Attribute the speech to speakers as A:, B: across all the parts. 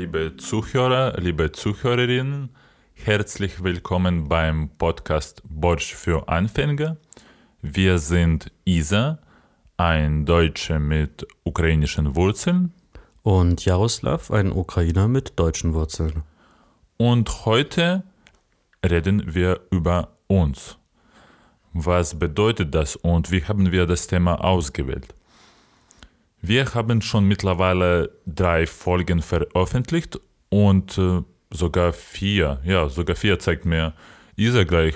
A: Liebe Zuhörer, liebe Zuhörerinnen, herzlich willkommen beim Podcast Borsch für Anfänger. Wir sind Isa, ein Deutscher mit ukrainischen Wurzeln.
B: Und Jaroslav, ein Ukrainer mit deutschen Wurzeln.
A: Und heute reden wir über uns. Was bedeutet das und wie haben wir das Thema ausgewählt? Wir haben schon mittlerweile drei Folgen veröffentlicht und äh, sogar vier, ja, sogar vier zeigt mir Isa gleich.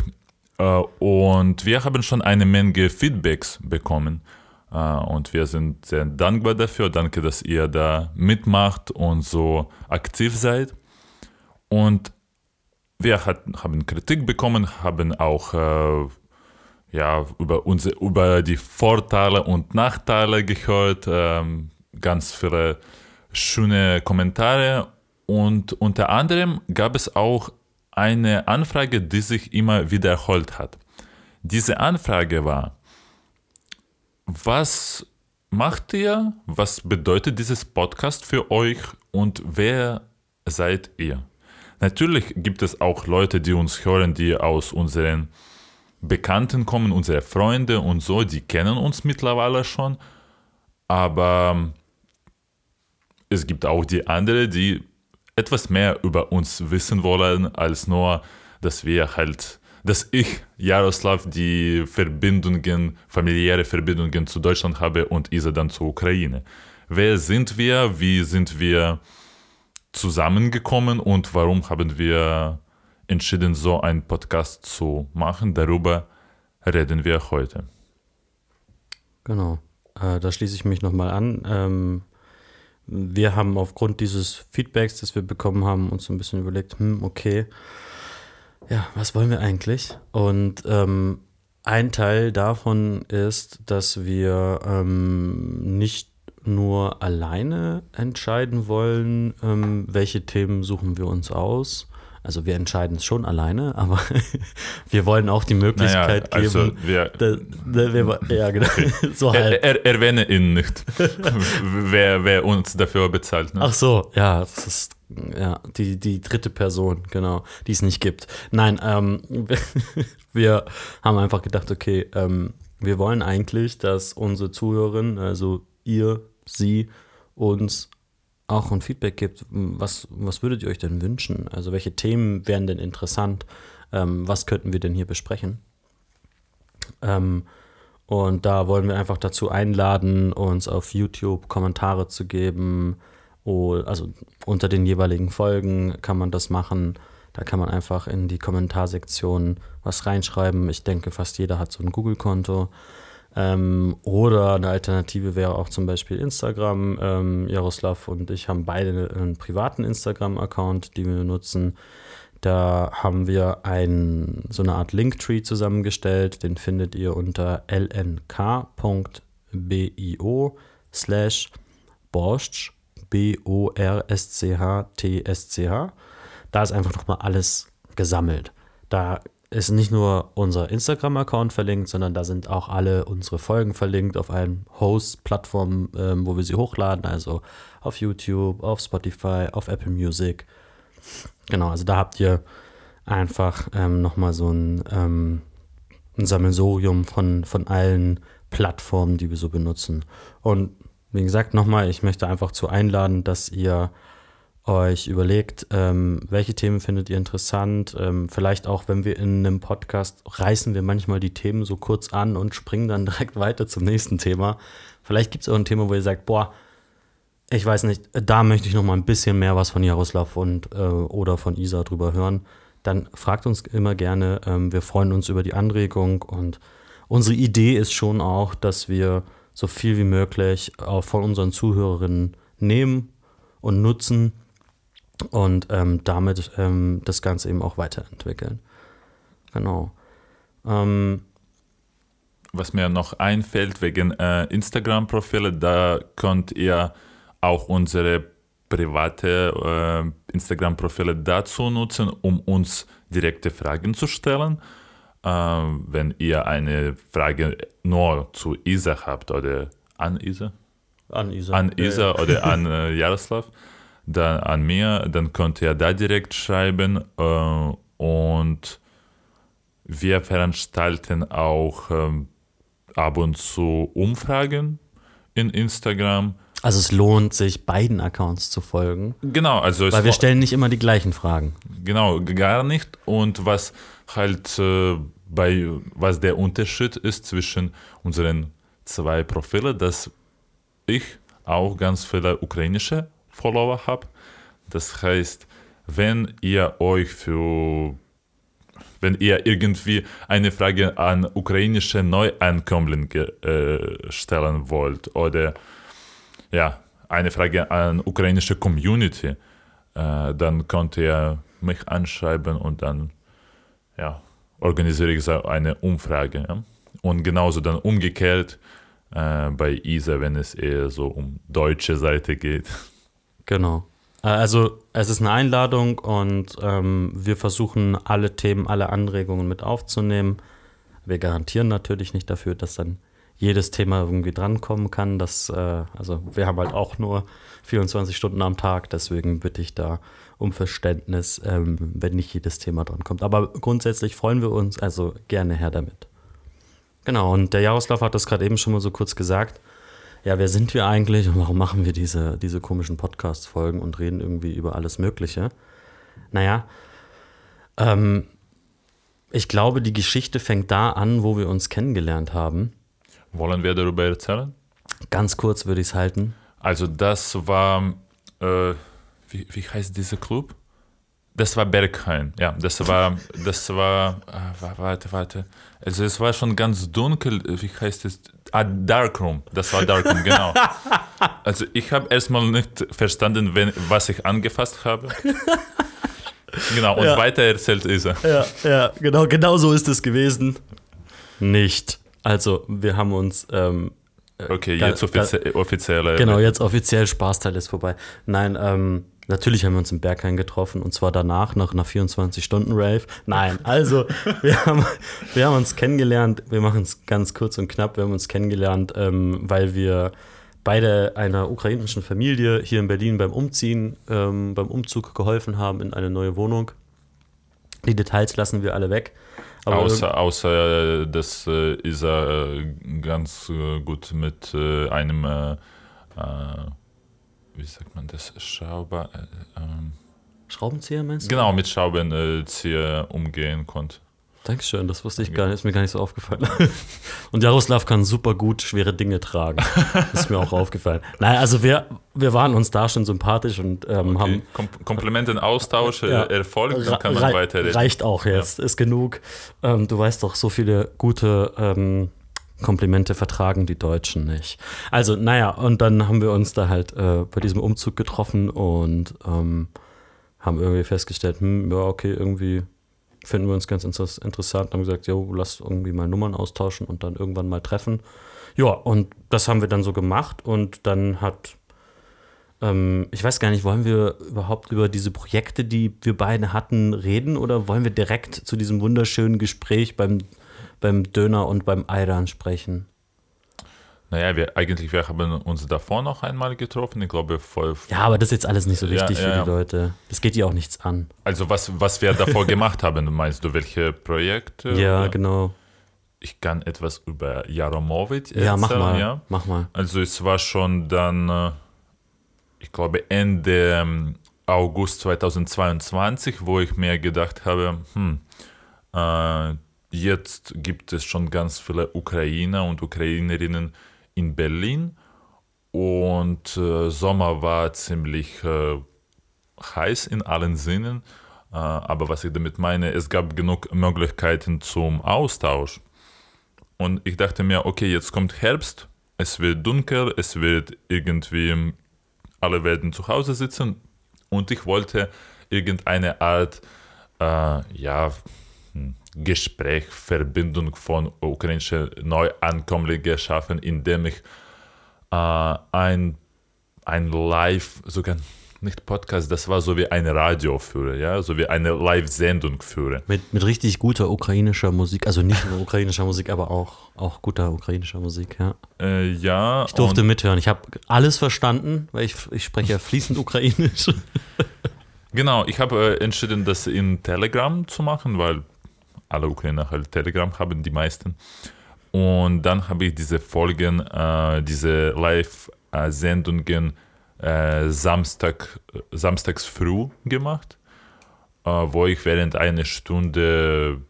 A: Äh, und wir haben schon eine Menge Feedbacks bekommen. Äh, und wir sind sehr dankbar dafür. Danke, dass ihr da mitmacht und so aktiv seid. Und wir hat, haben Kritik bekommen, haben auch äh, ja, über, unsere, über die Vorteile und Nachteile gehört, ähm, ganz viele schöne Kommentare und unter anderem gab es auch eine Anfrage, die sich immer wiederholt hat. Diese Anfrage war, was macht ihr, was bedeutet dieses Podcast für euch und wer seid ihr? Natürlich gibt es auch Leute, die uns hören, die aus unseren Bekannten kommen, unsere Freunde und so, die kennen uns mittlerweile schon. Aber es gibt auch die anderen, die etwas mehr über uns wissen wollen, als nur, dass wir halt, dass ich, Jaroslav, die Verbindungen, familiäre Verbindungen zu Deutschland habe und Isa dann zur Ukraine. Wer sind wir? Wie sind wir zusammengekommen und warum haben wir entschieden, so einen Podcast zu machen. Darüber reden wir heute.
B: Genau, äh, da schließe ich mich nochmal an. Ähm, wir haben aufgrund dieses Feedbacks, das wir bekommen haben, uns ein bisschen überlegt, hm, okay, ja, was wollen wir eigentlich? Und ähm, ein Teil davon ist, dass wir ähm, nicht nur alleine entscheiden wollen, ähm, welche Themen suchen wir uns aus, also wir entscheiden es schon alleine, aber wir wollen auch die Möglichkeit naja, also geben. Wir, da, da, wir, ja, genau.
A: so halt. Er, er, erwähne ihn nicht, wer, wer uns dafür bezahlt.
B: Ne? Ach so, ja, das ist ja, die, die dritte Person, genau, die es nicht gibt. Nein, ähm, wir haben einfach gedacht, okay, ähm, wir wollen eigentlich, dass unsere Zuhörerinnen, also ihr, sie, uns auch ein Feedback gibt, was, was würdet ihr euch denn wünschen? Also welche Themen wären denn interessant? Ähm, was könnten wir denn hier besprechen? Ähm, und da wollen wir einfach dazu einladen, uns auf YouTube Kommentare zu geben. Also unter den jeweiligen Folgen kann man das machen. Da kann man einfach in die Kommentarsektion was reinschreiben. Ich denke, fast jeder hat so ein Google-Konto. Ähm, oder eine Alternative wäre auch zum Beispiel Instagram. Ähm, Jaroslav und ich haben beide einen privaten Instagram-Account, den wir nutzen. Da haben wir ein, so eine Art Linktree zusammengestellt. Den findet ihr unter lnk.bio slash borscht, B-O-R-S-C-H-T-S-C-H. Da ist einfach nochmal alles gesammelt. Da ist nicht nur unser Instagram-Account verlinkt, sondern da sind auch alle unsere Folgen verlinkt auf allen Host-Plattformen, ähm, wo wir sie hochladen, also auf YouTube, auf Spotify, auf Apple Music. Genau, also da habt ihr einfach ähm, nochmal so ein, ähm, ein Sammelsurium von, von allen Plattformen, die wir so benutzen. Und wie gesagt, nochmal, ich möchte einfach zu einladen, dass ihr euch überlegt, ähm, welche Themen findet ihr interessant. Ähm, vielleicht auch, wenn wir in einem Podcast reißen wir manchmal die Themen so kurz an und springen dann direkt weiter zum nächsten Thema. Vielleicht gibt es auch ein Thema, wo ihr sagt, boah, ich weiß nicht, da möchte ich noch mal ein bisschen mehr was von Jaroslav und äh, oder von Isa drüber hören. Dann fragt uns immer gerne. Ähm, wir freuen uns über die Anregung und unsere Idee ist schon auch, dass wir so viel wie möglich auch von unseren Zuhörerinnen nehmen und nutzen und ähm, damit ähm, das Ganze eben auch weiterentwickeln. Genau. Ähm,
A: Was mir noch einfällt wegen äh, Instagram-Profile, da könnt ihr auch unsere private äh, Instagram-Profile dazu nutzen, um uns direkte Fragen zu stellen. Äh, wenn ihr eine Frage nur zu Isa habt oder an Isa,
B: an Isa.
A: an Isa oder an äh, Jaroslav, dann an mir, dann könnt ihr da direkt schreiben äh, und wir veranstalten auch ähm, ab und zu Umfragen in Instagram.
B: Also es lohnt sich, beiden Accounts zu folgen,
A: Genau, also
B: weil wir stellen nicht immer die gleichen Fragen.
A: genau gar nicht und was halt äh, bei was der Unterschied ist zwischen unseren zwei Profilen, dass ich auch ganz viele ukrainische Follower habe. Das heißt, wenn ihr euch für wenn ihr irgendwie eine Frage an ukrainische Neuankömmlinge äh, stellen wollt oder ja, eine Frage an ukrainische Community, äh, dann könnt ihr mich anschreiben und dann ja, organisiere ich eine Umfrage. Ja? Und genauso dann umgekehrt äh, bei ISA, wenn es eher so um deutsche Seite geht.
B: Genau. Äh, Also es ist eine Einladung und ähm, wir versuchen alle Themen, alle Anregungen mit aufzunehmen. Wir garantieren natürlich nicht dafür, dass dann jedes Thema irgendwie drankommen kann. Das, äh, also wir haben halt auch nur 24 Stunden am Tag, deswegen bitte ich da um Verständnis, ähm, wenn nicht jedes Thema drankommt. Aber grundsätzlich freuen wir uns, also gerne her damit. Genau, und der Jaroslav hat das gerade eben schon mal so kurz gesagt. Ja, wer sind wir eigentlich und warum machen wir diese, diese komischen Podcast-Folgen und reden irgendwie über alles Mögliche? Naja, ähm, ich glaube, die Geschichte fängt da an, wo wir uns kennengelernt haben.
A: Wollen wir darüber erzählen?
B: Ganz kurz würde ich es halten.
A: Also das war, äh, wie, wie heißt dieser Club? Das war Berghain, ja, das war, das war, äh, wa- warte, warte, also es war schon ganz dunkel, wie heißt es? Ah, Darkroom, das war Darkroom, genau. Also ich habe erstmal nicht verstanden, wenn, was ich angefasst habe. Genau, und
B: Ja.
A: weiter erzählt Isa.
B: Ja, ja, genau, genau so ist es gewesen. Nicht. Also, wir haben uns, ähm,
A: Okay,
B: Da-
A: jetzt offizie offiziell.
B: genau, jetzt offiziell Spaßteil ist vorbei. Nein, ähm, natürlich haben wir uns im Berghain getroffen und zwar danach, nach einer 24-Stunden-Rave. Nein, also, wir haben, wir haben uns kennengelernt, wir machen es ganz kurz und knapp, wir haben uns kennengelernt, ähm, weil wir beide einer ukrainischen Familie hier in Berlin beim Umziehen, ähm, beim Umzug geholfen haben in eine neue Wohnung. Die Details lassen wir alle weg. Aber
A: Außer, außer äh, dass äh, Isa äh, ganz äh, gut mit äh, einem, äh, äh, wie sagt man das, Schrauber, äh, ähm,
B: Schraubenzieher meinst du?
A: genau, mit Schraubenzieher umgehen konnte.
B: Dankeschön, das wusste ich gar nicht, ist mir gar nicht so aufgefallen. Und Jaroslav kann super gut schwere Dinge tragen. ist mir auch aufgefallen. Naja, also wir, wir waren uns da schon sympathisch und ähm,
A: Okay.
B: haben.
A: Kom Komplimenten-Austausch äh,
B: Ja.
A: erfolgt, dann kann man weiterreden.
B: Reicht auch jetzt, ist genug. Ähm, du weißt doch, so viele gute ähm, Komplimente vertragen die Deutschen nicht. Also, naja, und dann haben wir uns da halt äh, bei diesem Umzug getroffen und ähm, haben irgendwie festgestellt, hm, ja, okay, irgendwie finden wir uns ganz inter- interessant. Haben gesagt, jo, lass irgendwie mal Nummern austauschen und dann irgendwann mal treffen. Ja, und das haben wir dann so gemacht und dann hat ähm, ich weiß gar nicht, wollen wir überhaupt über diese Projekte, die wir beide hatten, reden oder wollen wir direkt zu diesem wunderschönen Gespräch beim, beim Döner und beim Ayran sprechen?
A: Naja, wir, eigentlich, wir haben uns davor noch einmal getroffen, ich glaube, voll,
B: Ja, aber das ist jetzt alles nicht so
A: Ja,
B: wichtig
A: ja,
B: für
A: ja.
B: die Leute. Das geht ja auch nichts an.
A: also was, was wir davor gemacht haben, meinst du, welche Projekte?
B: ja, genau.
A: Ich kann etwas über Jaromowitsch erzählen,
B: Ja, mach mal.
A: ja?
B: Mach mal.
A: Also es war schon dann, äh, ich glaube Ende ähm, August 2022, wo ich mir gedacht habe, hm, äh, jetzt gibt es schon ganz viele Ukrainer und Ukrainerinnen in Berlin und äh, Sommer war ziemlich äh, heiß in allen Sinnen. Äh, aber was ich damit meine, es gab genug Möglichkeiten zum Austausch. Und ich dachte mir, okay, jetzt kommt Herbst, es wird dunkel, es wird irgendwie, alle werden zu Hause sitzen und ich wollte irgendeine Art äh, ja, hm, Gespräch, Verbindung von ukrainischen Neuankömmlingen schaffen, indem ich äh, ein, ein Live, sogar nicht Podcast, das war so wie ein Radio führe, ja, so wie eine Live-Sendung führe.
B: Mit, mit richtig guter ukrainischer Musik, also nicht nur ukrainischer Musik, aber auch, auch guter ukrainischer Musik, ja.
A: Äh, ja.
B: Ich durfte mithören. Ich habe alles verstanden, weil ich, ich spreche ja fließend ukrainisch.
A: genau, ich habe äh, entschieden, das in Telegram zu machen, weil alle Ukrainer halt Telegram haben, die meisten. Und dann habe ich diese Folgen, äh, diese Live-Sendungen äh, Samstag, samstags früh gemacht, äh, wo ich während einer Stunde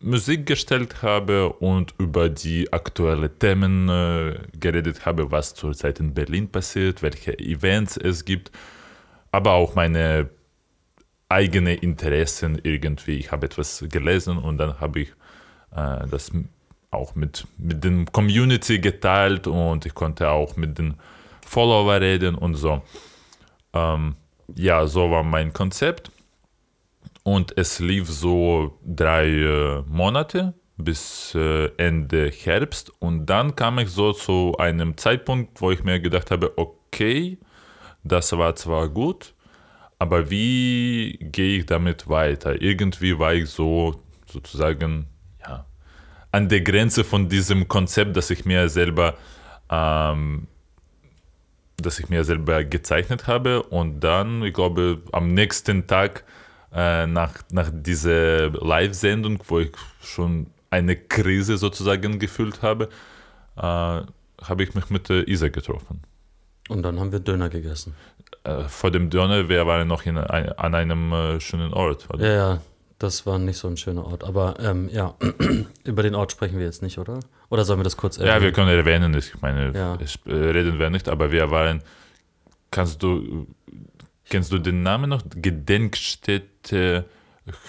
A: Musik gestellt habe und über die aktuellen Themen äh, geredet habe, was zurzeit in Berlin passiert, welche Events es gibt, aber auch meine eigenen Interessen irgendwie. Ich habe etwas gelesen und dann habe ich äh, das auch mit, mit den Community geteilt und ich konnte auch mit den Follower reden und so. Ähm, ja, so war mein Konzept. Und es lief so drei äh, Monate bis äh, Ende Herbst. Und dann kam ich so zu einem Zeitpunkt, wo ich mir gedacht habe, okay, das war zwar gut, aber wie gehe ich damit weiter? Irgendwie war ich so sozusagen ja, an der Grenze von diesem Konzept, das ich mir selber ähm, das ich mir selber gezeichnet habe. Und dann, ich glaube, am nächsten Tag äh, nach, nach dieser Live-Sendung, wo ich schon eine Krise sozusagen gefühlt habe, äh, habe ich mich mit äh, Isa getroffen.
B: Und dann haben wir Döner gegessen.
A: Äh, vor dem Döner, wir waren noch in, ein, an einem äh, schönen Ort.
B: Oder? Ja, ja, das war nicht so ein schöner Ort. Aber ähm, ja, über den Ort sprechen wir jetzt nicht, oder? Oder sollen wir das kurz
A: erwähnen? Ja, wir können erwähnen. Ich meine, ja. äh, reden wir nicht, aber wir waren. Kannst du. Kennst du den Namen noch? Gedenkstätte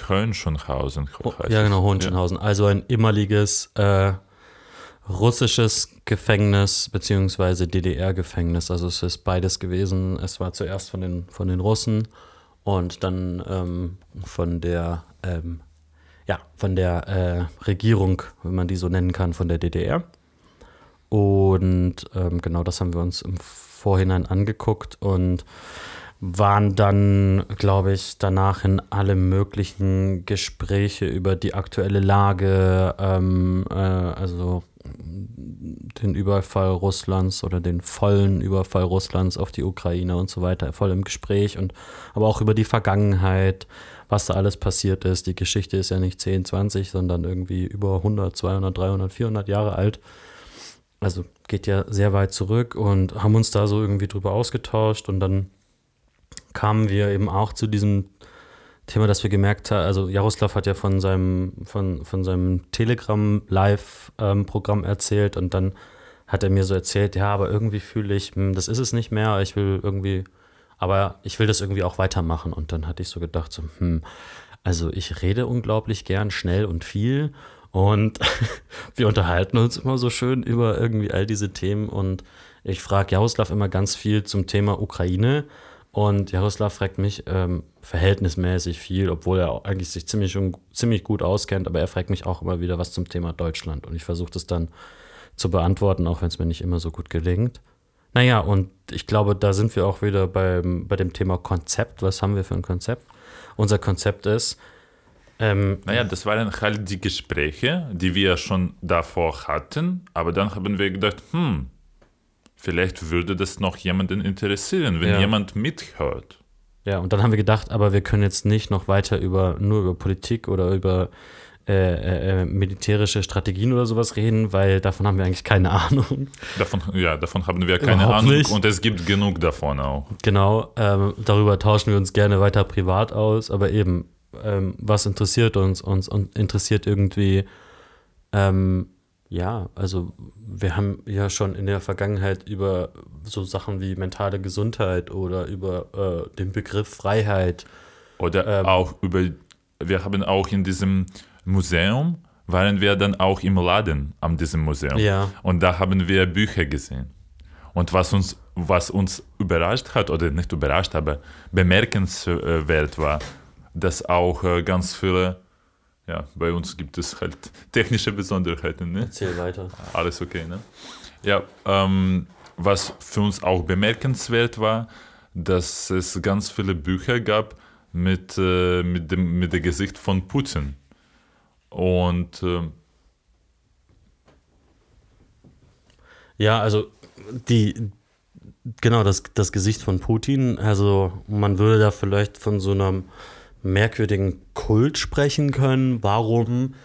A: Hohenschönhausen.
B: Ja, genau, Hohenschönhausen. Ja. Also ein ehemaliges äh, russisches Gefängnis beziehungsweise DDR-Gefängnis. Also es ist beides gewesen. Es war zuerst von den, von den Russen und dann ähm, von der ähm, ja, von der äh, Regierung, wenn man die so nennen kann, von der DDR. Und ähm, genau das haben wir uns im Vorhinein angeguckt und waren dann, glaube ich, danach in alle möglichen Gespräche über die aktuelle Lage, ähm, äh, also den Überfall Russlands oder den vollen Überfall Russlands auf die Ukraine und so weiter, voll im Gespräch und aber auch über die Vergangenheit, was da alles passiert ist. Die Geschichte ist ja nicht 10, 20, sondern irgendwie über 100, 200, 300, 400 Jahre alt. Also geht ja sehr weit zurück und haben uns da so irgendwie drüber ausgetauscht und dann kamen wir eben auch zu diesem Thema, dass wir gemerkt haben, also Jaroslav hat ja von seinem, von, von seinem Telegram-Live-Programm erzählt und dann hat er mir so erzählt, ja, aber irgendwie fühle ich, hm, das ist es nicht mehr, ich will irgendwie aber ich will das irgendwie auch weitermachen. Und dann hatte ich so gedacht, so, hm, also ich rede unglaublich gern, schnell und viel. Und wir unterhalten uns immer so schön über irgendwie all diese Themen. Und ich frage Jaroslav immer ganz viel zum Thema Ukraine. Und Jaroslav fragt mich ähm, verhältnismäßig viel, obwohl er eigentlich sich ziemlich, ziemlich gut auskennt. Aber er fragt mich auch immer wieder was zum Thema Deutschland. Und ich versuche das dann zu beantworten, auch wenn es mir nicht immer so gut gelingt. Naja, und ich glaube, da sind wir auch wieder beim, bei dem Thema Konzept. Was haben wir für ein Konzept? Unser Konzept ist.
A: Ähm, naja, das waren halt die Gespräche, die wir schon davor hatten, aber dann haben wir gedacht, hm, vielleicht würde das noch jemanden interessieren, wenn ja. jemand mithört.
B: Ja, und dann haben wir gedacht, aber wir können jetzt nicht noch weiter über nur über Politik oder über äh, äh, äh, militärische Strategien oder sowas reden, weil davon haben wir eigentlich keine Ahnung.
A: Davon, ja, davon haben wir keine Überhaupt Ahnung nicht. und es gibt genug davon auch.
B: Genau, ähm, darüber tauschen wir uns gerne weiter privat aus, aber eben, ähm, was interessiert uns? Uns und interessiert irgendwie, ähm, ja, also wir haben ja schon in der Vergangenheit über so Sachen wie mentale Gesundheit oder über äh, den Begriff Freiheit.
A: Oder ähm, auch über, wir haben auch in diesem Museum waren wir dann auch im Laden an diesem Museum.
B: Ja.
A: Und da haben wir Bücher gesehen. Und was uns, was uns überrascht hat, oder nicht überrascht, aber bemerkenswert war, dass auch äh, ganz viele, ja, bei uns gibt es halt technische Besonderheiten. Ne?
B: Erzähl weiter.
A: Alles okay, ne? Ja, ähm, was für uns auch bemerkenswert war, dass es ganz viele Bücher gab mit, äh, mit, dem, mit dem Gesicht von Putin. Und äh,
B: Ja, also die, genau, das, das Gesicht von Putin, also man würde da vielleicht von so einem merkwürdigen Kult sprechen können. Warum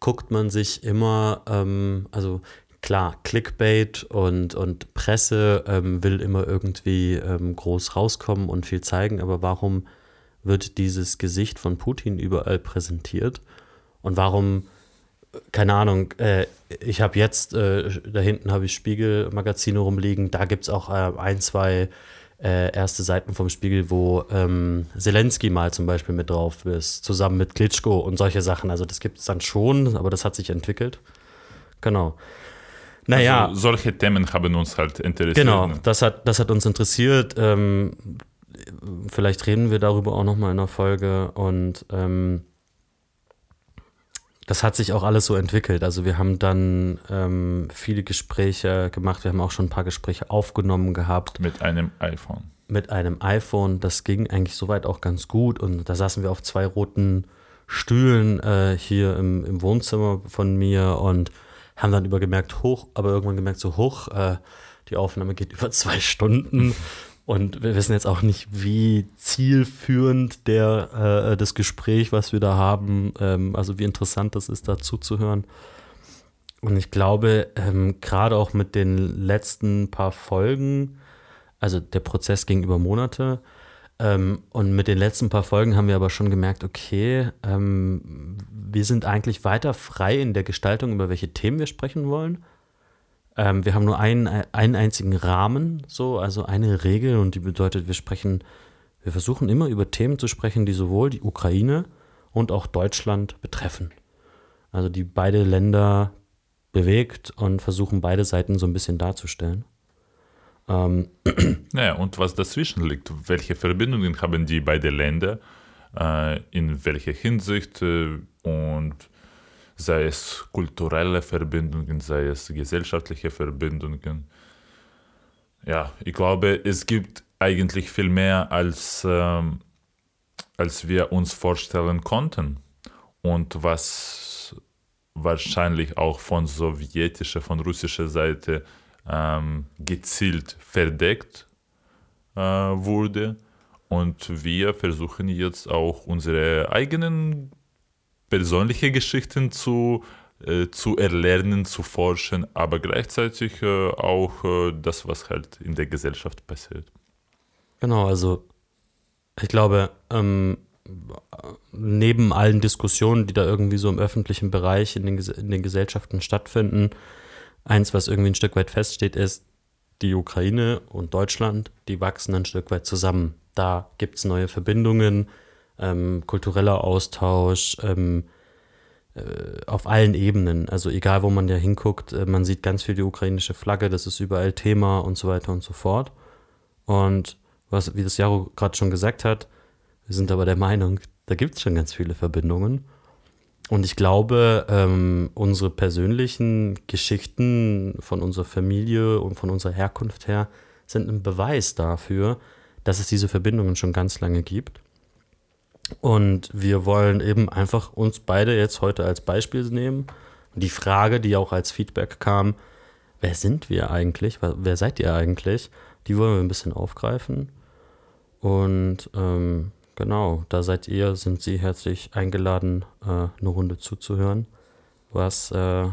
B: guckt man sich immer, ähm, also klar, Clickbait und, und Presse ähm, will immer irgendwie ähm, groß rauskommen und viel zeigen, aber warum wird dieses Gesicht von Putin überall präsentiert? Und warum keine Ahnung, äh, ich habe jetzt, äh, da hinten habe ich Spiegelmagazine rumliegen, da gibt es auch äh, ein, zwei äh, erste Seiten vom Spiegel, wo ähm, Zelensky mal zum Beispiel mit drauf ist, zusammen mit Klitschko und solche Sachen. Also das gibt es dann schon, aber das hat sich entwickelt. Genau. Naja.
A: Also solche Themen haben uns halt interessiert.
B: Genau,
A: ne?
B: das hat, das hat uns interessiert. Ähm, vielleicht reden wir darüber auch nochmal in der Folge und ähm, das hat sich auch alles so entwickelt. Also wir haben dann ähm, viele Gespräche gemacht. Wir haben auch schon ein paar Gespräche aufgenommen gehabt.
A: Mit einem iPhone.
B: Mit einem iPhone. Das ging eigentlich soweit auch ganz gut. Und da saßen wir auf zwei roten Stühlen äh, hier im, im, Wohnzimmer von mir und haben dann über gemerkt, hoch, aber irgendwann gemerkt, so hoch, äh, die Aufnahme geht über zwei Stunden. Und wir wissen jetzt auch nicht, wie zielführend der, äh, das Gespräch, was wir da haben, ähm, also wie interessant das ist, da zuzuhören. Und ich glaube, ähm, gerade auch mit den letzten paar Folgen, also der Prozess ging über Monate, ähm, und mit den letzten paar Folgen haben wir aber schon gemerkt, okay, ähm, wir sind eigentlich weiter frei in der Gestaltung, über welche Themen wir sprechen wollen. Ähm, wir haben nur einen, einen einzigen Rahmen, so, also eine Regel und die bedeutet, wir sprechen, wir versuchen immer über Themen zu sprechen, die sowohl die Ukraine und auch Deutschland betreffen. Also die beide Länder bewegt und versuchen beide Seiten so ein bisschen darzustellen.
A: Ähm. Naja, und was dazwischen liegt, welche Verbindungen haben die beiden Länder, äh, in welcher Hinsicht äh, und sei es kulturelle Verbindungen, sei es gesellschaftliche Verbindungen. Ja, ich glaube, es gibt eigentlich viel mehr, als, ähm, als wir uns vorstellen konnten. Und was wahrscheinlich auch von sowjetischer, von russischer Seite ähm, gezielt verdeckt äh, wurde. Und wir versuchen jetzt auch unsere eigenen persönliche Geschichten zu, äh, zu erlernen, zu forschen, aber gleichzeitig äh, auch äh, das, was halt in der Gesellschaft passiert.
B: Genau, also ich glaube, ähm, neben allen Diskussionen, die da irgendwie so im öffentlichen Bereich in den, in den Gesellschaften stattfinden, eins, was irgendwie ein Stück weit feststeht, ist, die Ukraine und Deutschland, die wachsen ein Stück weit zusammen. Da gibt es neue Verbindungen, ähm, kultureller Austausch ähm, äh, auf allen Ebenen. Also egal, wo man ja hinguckt, äh, man sieht ganz viel die ukrainische Flagge, das ist überall Thema und so weiter und so fort. Und was, wie das Jaro gerade schon gesagt hat, wir sind aber der Meinung, da gibt es schon ganz viele Verbindungen. Und ich glaube, ähm, unsere persönlichen Geschichten von unserer Familie und von unserer Herkunft her sind ein Beweis dafür, dass es diese Verbindungen schon ganz lange gibt. Und wir wollen eben einfach uns beide jetzt heute als Beispiel nehmen. Die Frage, die auch als Feedback kam, wer sind wir eigentlich? Wer seid ihr eigentlich? Die wollen wir ein bisschen aufgreifen. Und ähm, genau, da seid ihr, sind Sie herzlich eingeladen, äh, eine Runde zuzuhören, was äh,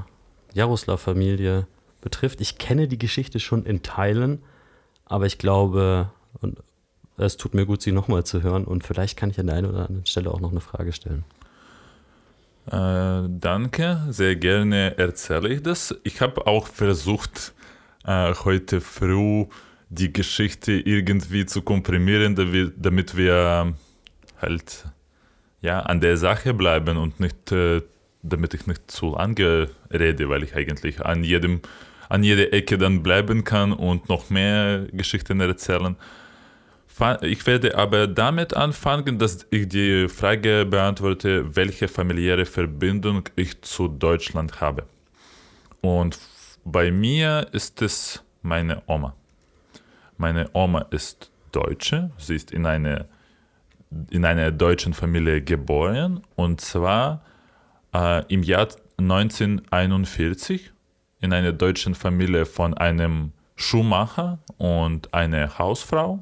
B: Jaroslav-Familie betrifft. Ich kenne die Geschichte schon in Teilen, aber ich glaube, und es tut mir gut, sie nochmal zu hören und vielleicht kann ich an der einen oder anderen Stelle auch noch eine Frage stellen.
A: Äh, danke, sehr gerne erzähle ich das. Ich habe auch versucht, äh, heute früh die Geschichte irgendwie zu komprimieren, damit wir halt ja, an der Sache bleiben und nicht, äh, damit ich nicht zu lange rede, weil ich eigentlich an jedem an jeder Ecke dann bleiben kann und noch mehr Geschichten erzählen. Ich werde aber damit anfangen, dass ich die Frage beantworte, welche familiäre Verbindung ich zu Deutschland habe. Und bei mir ist es meine Oma. Meine Oma ist Deutsche, sie ist in, eine, in einer deutschen Familie geboren und zwar äh, im Jahr 1941 in einer deutschen Familie von einem Schuhmacher und einer Hausfrau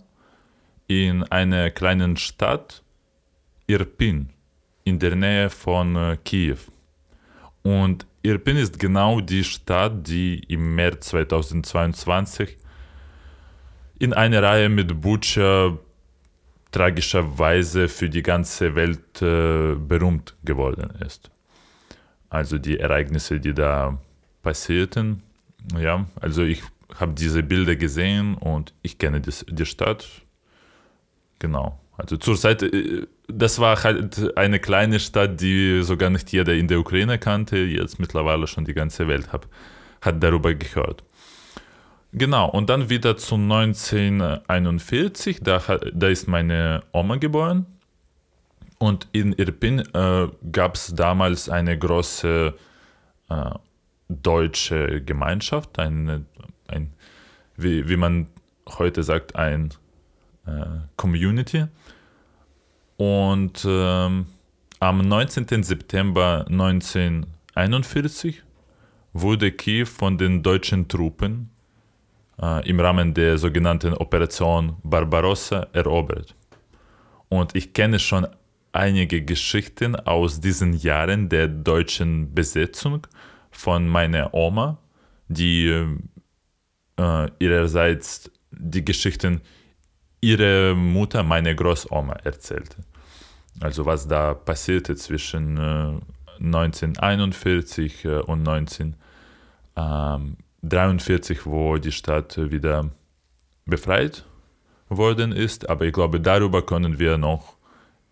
A: in einer kleinen Stadt Irpin in der Nähe von äh, Kiew. Und Irpin ist genau die Stadt, die im März 2022 in einer Reihe mit Butcher tragischerweise für die ganze Welt äh, berühmt geworden ist. Also die Ereignisse, die da passierten. Ja, also ich habe diese Bilder gesehen und ich kenne die, die Stadt Genau. Also zurzeit, äh, das war halt eine kleine Stadt, die sogar nicht jeder in der Ukraine kannte. Jetzt mittlerweile schon die ganze Welt hat, hat darüber gehört. Genau, und dann wieder zu 1941, da, da ist meine Oma geboren. Und in Irpin äh, gab es damals eine große äh, deutsche Gemeinschaft, ein, ein wie, wie man heute sagt, ein Community. Und ähm, am 19. September 1941 wurde Kiew von den deutschen Truppen äh, im Rahmen der sogenannten Operation Barbarossa erobert. Und ich kenne schon einige Geschichten aus diesen Jahren der deutschen Besetzung von meiner Oma, die äh, ihrerseits die Geschichten ihre Mutter, meine Großoma, erzählte. Also was da passierte zwischen äh, 1941 äh, und 1943, wo die Stadt wieder befreit worden ist. Aber ich glaube, darüber können wir noch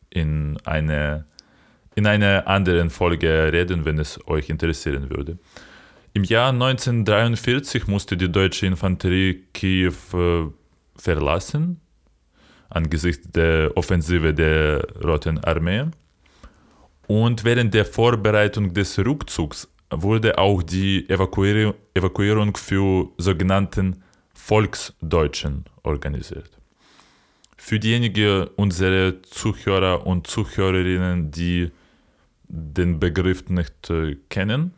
A: in, eine, in einer anderen Folge reden, wenn es euch interessieren würde. Im Jahr 1943 musste die deutsche Infanterie Kiew äh, verlassen angesichts der Offensive der Roten Armee. Und während der Vorbereitung des Rückzugs wurde auch die Evakuierung für sogenannten Volksdeutschen organisiert. Für diejenigen unserer Zuhörer und Zuhörerinnen, die den Begriff nicht äh, kennen,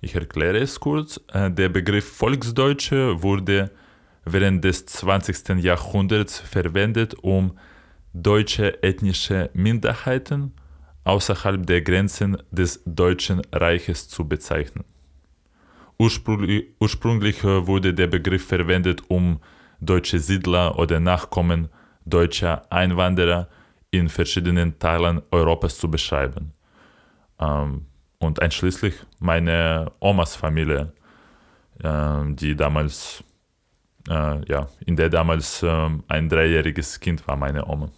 A: ich erkläre es kurz. Äh, der Begriff Volksdeutsche wurde während des 20. Jahrhunderts verwendet, um deutsche ethnische Minderheiten außerhalb der Grenzen des Deutschen Reiches zu bezeichnen. Ursprünglich, wurde der Begriff verwendet, um deutsche Siedler oder Nachkommen deutscher Einwanderer in verschiedenen Teilen Europas zu beschreiben. Ähm, und einschließlich meine Omas Familie, ähm, die damals äh, ja, in der damals äh, ein dreijähriges Kind war, meine Oma.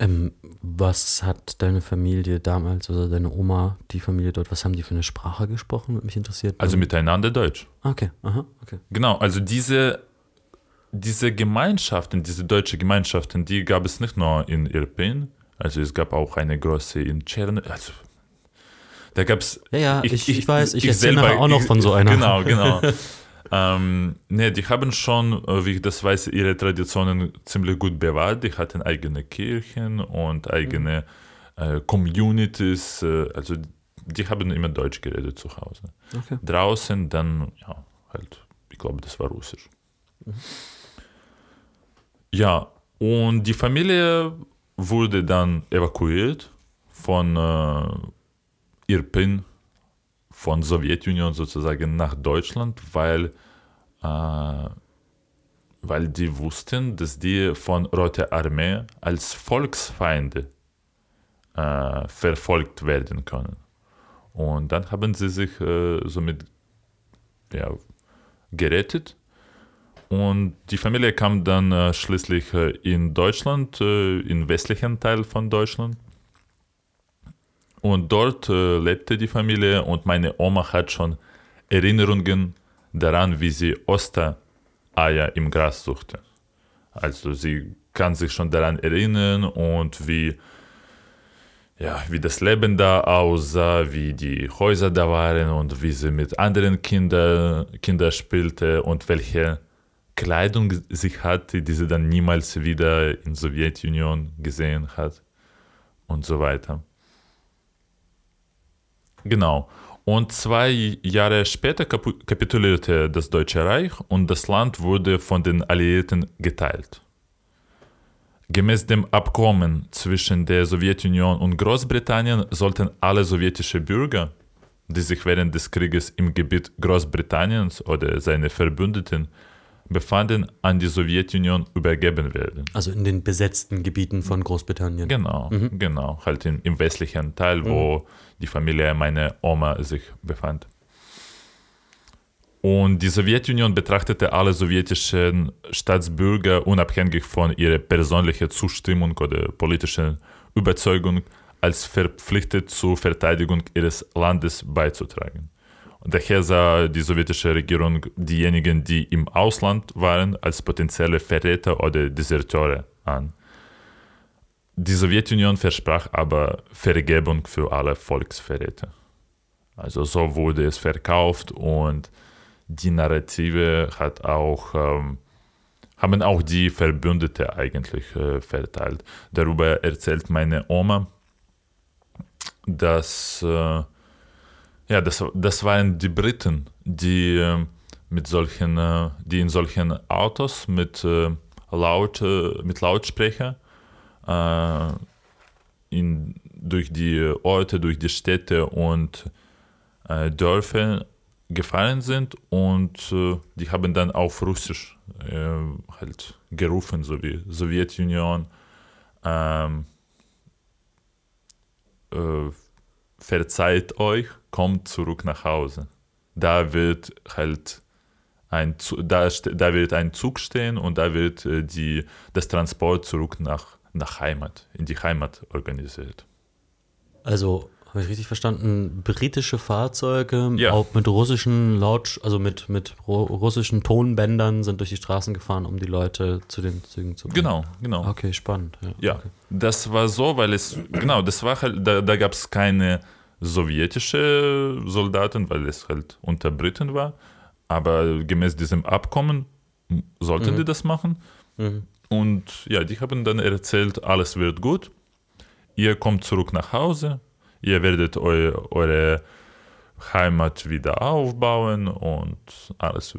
B: Ähm, was hat deine Familie damals, oder deine Oma, die Familie dort, was haben die für eine Sprache gesprochen? Würde mich interessiert.
A: Also miteinander Deutsch.
B: Okay, aha, okay.
A: Genau, also diese, diese Gemeinschaften, diese deutsche Gemeinschaften, die gab es nicht nur in Irpin, also es gab auch eine große in Tschernobyl, also da gab es.
B: Ja, ja, ich, ich, ich weiß, ich, ich erzähle auch noch von so einer.
A: Genau, genau. Ähm, ne, die haben schon, äh, wie ich das weiß, ihre Traditionen ziemlich gut bewahrt. Die hatten eigene Kirchen und eigene äh, Communities. Äh, also die haben immer Deutsch geredet zu Hause. Okay. Draußen dann, ja, halt, ich glaube, das war Russisch. Mhm. Ja, und die Familie wurde dann evakuiert von äh, Irpin von Sowjetunion sozusagen nach Deutschland, weil, äh, weil die wussten, dass die von Rote Armee als Volksfeinde äh, verfolgt werden können. Und dann haben sie sich äh, somit ja, gerettet. Und die Familie kam dann äh, schließlich äh, in Deutschland, äh, im westlichen Teil von Deutschland. Und dort äh, lebte die Familie und meine Oma hat schon Erinnerungen daran, wie sie Ostereier im Gras suchte. Also sie kann sich schon daran erinnern und wie, ja, wie das Leben da aussah, wie die Häuser da waren und wie sie mit anderen Kindern Kinder spielte und welche Kleidung sich hatte, die sie dann niemals wieder in Sowjetunion gesehen hat und so weiter. Genau. Und zwei Jahre später kapitulierte das Deutsche Reich und das Land wurde von den Alliierten geteilt. Gemäß dem Abkommen zwischen der Sowjetunion und Großbritannien sollten alle sowjetische Bürger, die sich während des Krieges im Gebiet Großbritanniens oder seine Verbündeten befanden, an die Sowjetunion übergeben werden.
B: Also in den besetzten Gebieten von Großbritannien.
A: Genau, mhm. genau. Halt in, im westlichen Teil, wo mhm. die Familie meiner Oma sich befand. Und die Sowjetunion betrachtete alle sowjetischen Staatsbürger unabhängig von ihrer persönlichen Zustimmung oder politischen Überzeugung als verpflichtet zur Verteidigung ihres Landes beizutragen. Daher sah die sowjetische Regierung diejenigen, die im Ausland waren, als potenzielle Verräter oder Deserteure an. Die Sowjetunion versprach aber Vergebung für alle Volksverräter. Also so wurde es verkauft und die Narrative hat auch, ähm, haben auch die Verbündete eigentlich äh, verteilt. Darüber erzählt meine Oma, dass äh, ja, das, das waren die Briten, die äh, mit solchen, äh, die in solchen Autos mit, äh, Laut, mit Lautsprecher in, durch die Orte, durch die Städte und Dörfer gefahren sind und die haben dann auf Russisch halt gerufen, so wie Sowjetunion. Ähm, verzeiht euch, kommt zurück nach Hause. Da wird halt ein, da, da wird ein Zug stehen und da wird äh, die, das Transport zurück nach, nach Heimat, in die Heimat organisiert.
B: Also habe ich richtig verstanden, britische Fahrzeuge ja. auch mit russischen Laut, also mit, mit russischen Tonbändern sind durch die Straßen gefahren, um die Leute zu den Zügen zu
A: bringen. Genau, genau.
B: Okay, spannend.
A: Ja, ja
B: okay.
A: das war so, weil es, genau, das war halt, da, da gab es keine sowjetische Soldaten, weil es halt unter Briten war, aber gemäß diesem Abkommen sollten mhm. die das machen. Mhm. Und ja, die haben dann erzählt, alles wird gut, ihr kommt zurück nach Hause, Ihr werdet eu, eure Heimat wieder aufbauen und alles.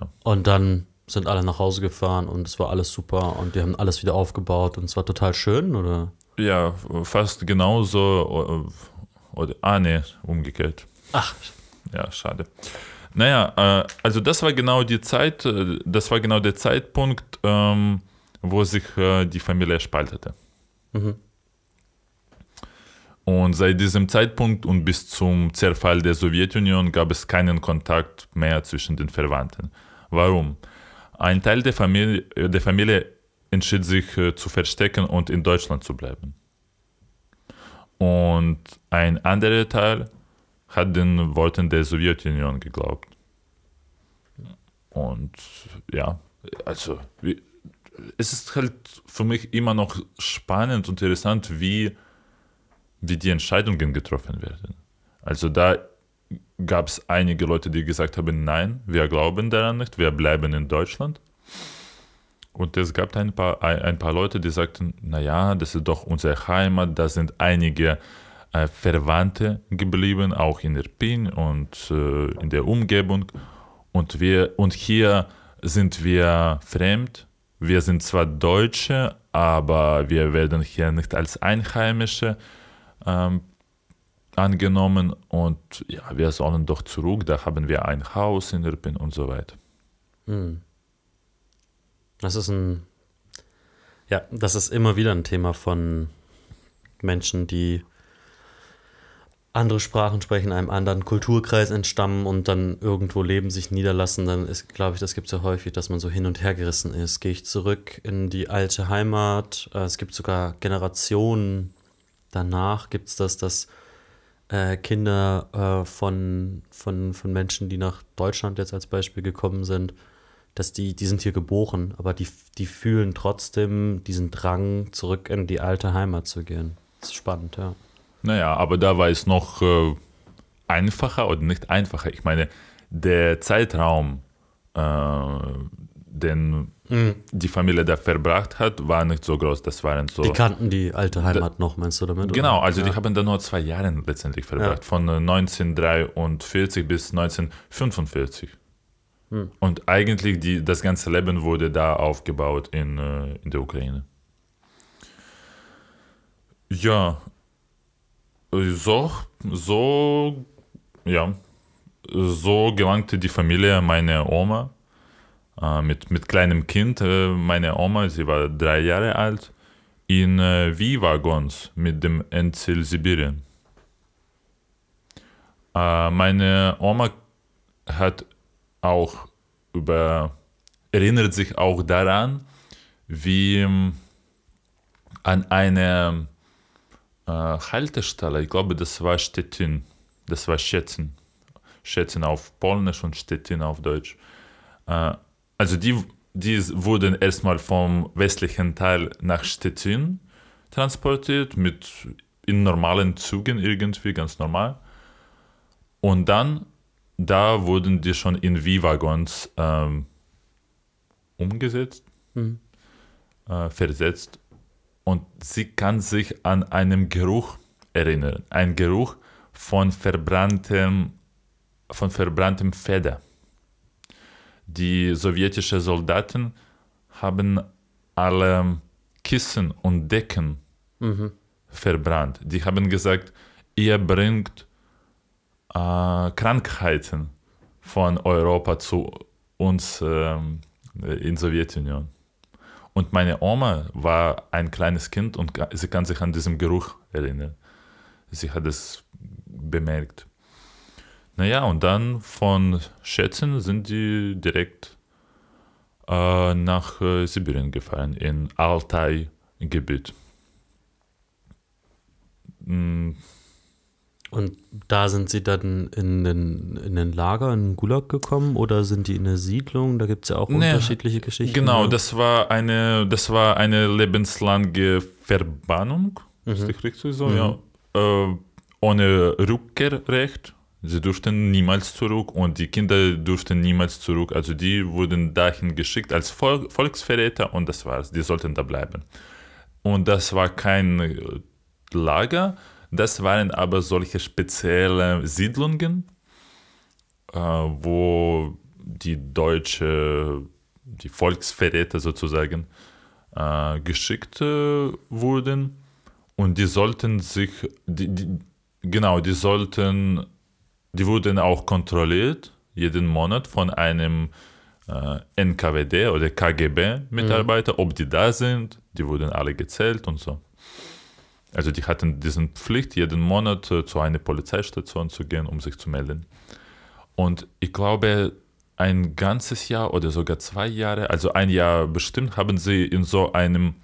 B: Ja. Und dann sind alle nach Hause gefahren und es war alles super und die haben alles wieder aufgebaut und es war total schön, oder?
A: Ja, fast genauso. Oder, ah, nee, umgekehrt.
B: Ach.
A: Ja, schade. Naja, äh, also das war genau die Zeit, äh, das war genau der Zeitpunkt, ähm, wo sich äh, die Familie spaltete. Mhm. Und seit diesem Zeitpunkt und bis zum Zerfall der Sowjetunion gab es keinen Kontakt mehr zwischen den Verwandten. Warum? Ein Teil der Familie, der Familie entschied sich äh, zu verstecken und in Deutschland zu bleiben. Und ein anderer Teil hat den Worten der Sowjetunion geglaubt. Und ja, also es ist halt für mich immer noch spannend und interessant, wie wie die Entscheidungen getroffen werden. Also da gab es einige Leute, die gesagt haben, nein, wir glauben daran nicht, wir bleiben in Deutschland. Und es gab ein paar, ein paar Leute, die sagten, naja, das ist doch unsere Heimat, da sind einige äh, Verwandte geblieben, auch in Irpin und äh, in der Umgebung. Und, wir, und hier sind wir fremd. Wir sind zwar Deutsche, aber wir werden hier nicht als Einheimische ähm, angenommen und ja, wir sollen doch zurück, da haben wir ein Haus in Irpin und so weiter. Hm.
B: Das ist ein, ja, das ist immer wieder ein Thema von Menschen, die andere Sprachen sprechen, einem anderen Kulturkreis entstammen und dann irgendwo leben, sich niederlassen, dann ist, glaube ich, das gibt es ja häufig, dass man so hin und her gerissen ist. Gehe ich zurück in die alte Heimat? Äh, es gibt sogar Generationen, danach gibt es das, dass äh, Kinder äh, von, von, von Menschen, die nach Deutschland jetzt als Beispiel gekommen sind, dass die, die sind hier geboren, aber die, die fühlen trotzdem diesen Drang, zurück in die alte Heimat zu gehen. Das ist spannend, ja.
A: Naja, aber da war es noch äh, einfacher oder nicht einfacher. Ich meine, der Zeitraum, äh, den
B: Mhm.
A: die Familie da verbracht hat, war nicht so groß. Das waren so.
B: Die kannten die alte Heimat noch, meinst du damit? oder?
A: Genau, also
B: ja.
A: die haben da nur zwei Jahre letztendlich verbracht,
B: Ja.
A: von äh, 1943 bis 1945.
B: Hm.
A: Und eigentlich die, das ganze Leben wurde da aufgebaut in, äh, in der Ukraine. Ja, äh, so, so, ja, so gelangte die Familie meiner Oma äh, mit, mit kleinem Kind, äh, meine Oma, sie war drei Jahre alt, in äh, Wie-Waggons mit dem Endziel Sibirien. Äh, meine Oma hat auch über, erinnert sich auch daran, wie ähm, an eine Haltestelle, ich glaube, das war Stettin, das war Szczecin, Szczecin auf Polnisch und Stettin auf Deutsch. Äh, also die, die wurden erstmal vom westlichen Teil nach Stettin transportiert, mit in normalen Zügen irgendwie, ganz normal. Und dann, da wurden die schon in Wie-Waggons ähm, umgesetzt,
B: Mhm.
A: äh, versetzt. Und sie kann sich an einen Geruch erinnern. Ein Geruch von verbranntem, von verbranntem Feder. Die sowjetischen Soldaten haben alle Kissen und Decken
B: Mhm.
A: verbrannt. Die haben gesagt, ihr bringt äh, Krankheiten von Europa zu uns ähm, in Sowjetunion. Und meine Oma war ein kleines Kind und sie kann sich an diesen Geruch erinnern. Sie hat es bemerkt. Naja, und dann von Schätzen sind die direkt äh, nach äh, Sibirien gefahren, in Altai-Gebiet. Mm,
B: Und da sind sie dann in den, in den Lager, in den Gulag gekommen oder sind die in eine Siedlung? Da gibt es ja auch
A: Nee,
B: unterschiedliche Geschichten.
A: Genau,
B: ne?
A: das war eine, das war eine lebenslange Verbannung, ist das richtig so?
B: Mhm.
A: Ja. Äh, ohne Rückkehrrecht. Sie durften niemals zurück und die Kinder durften niemals zurück. Also die wurden dahin geschickt als Vol Volksverräter und das war's. Die sollten da bleiben. Und das war kein Lager, das waren aber solche spezielle Siedlungen, äh, wo die deutsche, die Volksverräter sozusagen äh, geschickt äh, wurden. Und die sollten sich, die, die, genau, die sollten, die wurden auch kontrolliert jeden Monat von einem äh, NKWD oder KGB-Mitarbeiter, ob die da sind, die wurden alle gezählt und so. Also die hatten diesen Pflicht, jeden Monat äh, zu einer Polizeistation zu gehen, um sich zu melden. Und ich glaube, ein ganzes Jahr oder sogar zwei Jahre, also ein Jahr bestimmt, haben sie in so einem,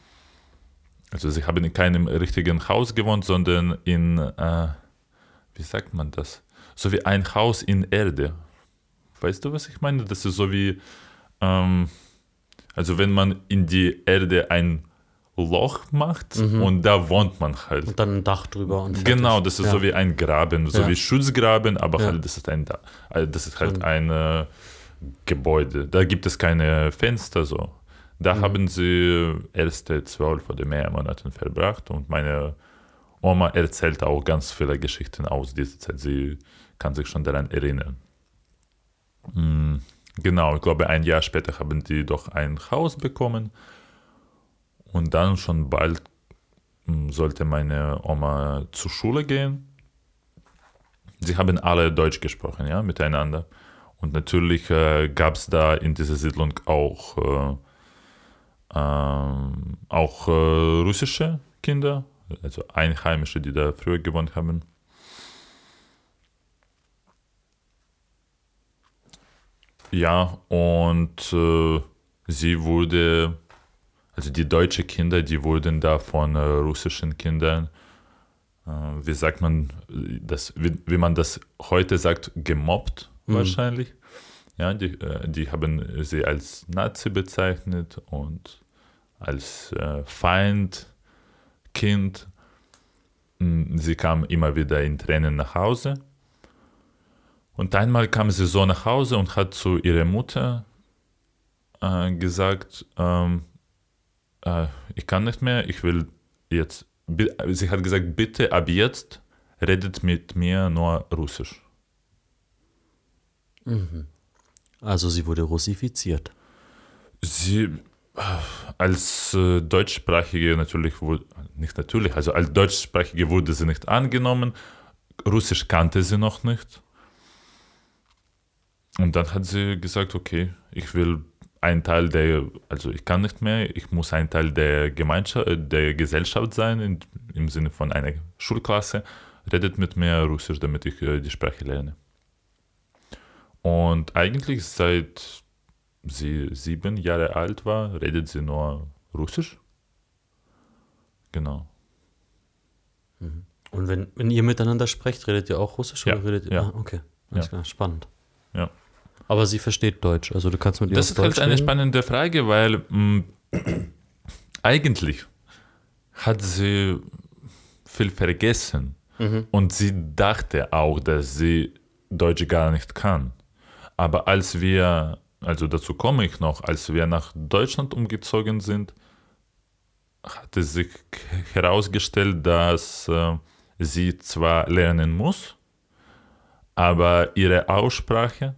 A: also sie haben in keinem richtigen Haus gewohnt, sondern in, äh, wie sagt man das? So wie ein Haus in Erde. Weißt du, was ich meine? Das ist so wie, ähm, also wenn man in die Erde ein Loch macht und da wohnt man halt.
B: Und dann ein Dach drüber und fertig.
A: Genau, das ist
B: ja.
A: so wie ein Graben, so
B: Ja.
A: wie Schutzgraben, aber
B: Ja.
A: halt, das ist ein, Da- also das ist halt ein Gebäude. Da gibt es keine Fenster so. Da
B: Mhm.
A: haben sie erste zwölf oder mehr Monate verbracht und meine Oma erzählt auch ganz viele Geschichten aus dieser Zeit. Sie kann sich schon daran erinnern. Mm, Genau, ich glaube, ein Jahr später haben die doch ein Haus bekommen und dann schon bald mm, sollte meine Oma zur Schule gehen. Sie haben alle Deutsch gesprochen, ja, miteinander. Und natürlich äh, gab es da in dieser Siedlung auch, äh, ähm, auch äh, russische Kinder, also Einheimische, die da früher gewohnt haben. Ja, und äh, sie wurde, also die deutschen Kinder, die wurden da von äh, russischen Kindern wie sagt man, das, wie, wie man das heute sagt, gemobbt
B: Mhm.
A: wahrscheinlich. Ja, die, äh, die haben sie als Nazi bezeichnet und als äh, Feind, Kind. Mm, Sie kam immer wieder in Tränen nach Hause. Und einmal kam sie so nach Hause und hat zu ihrer Mutter äh, gesagt, ähm, äh, ich kann nicht mehr, ich will jetzt, sie hat gesagt, bitte ab jetzt redet mit mir nur Russisch.
B: Also sie wurde russifiziert.
A: Sie als äh, Deutschsprachige natürlich wurde, nicht natürlich, also als Deutschsprachige wurde sie nicht angenommen. Russisch kannte sie noch nicht. Und dann hat sie gesagt, okay, ich will ein Teil der, also ich kann nicht mehr, ich muss ein Teil der Gemeinschaft, der Gesellschaft sein, in, im Sinne von einer Schulklasse. Redet mit mir Russisch, damit ich äh, die Sprache lerne. Und eigentlich seit sie sieben Jahre alt war, redet sie nur Russisch. Genau.
B: Und wenn, wenn ihr miteinander sprecht, redet ihr auch Russisch
A: Ja,
B: oder redet ihr?
A: ja.
B: Ah, okay. Alles
A: Ja.
B: klar, spannend. Aber sie versteht Deutsch, also du kannst mit ihr
A: Das ist halt
B: Deutsch
A: eine
B: reden?
A: spannende Frage, weil mh, eigentlich hat sie viel vergessen und sie dachte auch, dass sie Deutsch gar nicht kann. Aber als wir, also dazu komme ich noch, als wir nach Deutschland umgezogen sind, hat es sich herausgestellt, dass äh, sie zwar lernen muss, aber ihre Aussprache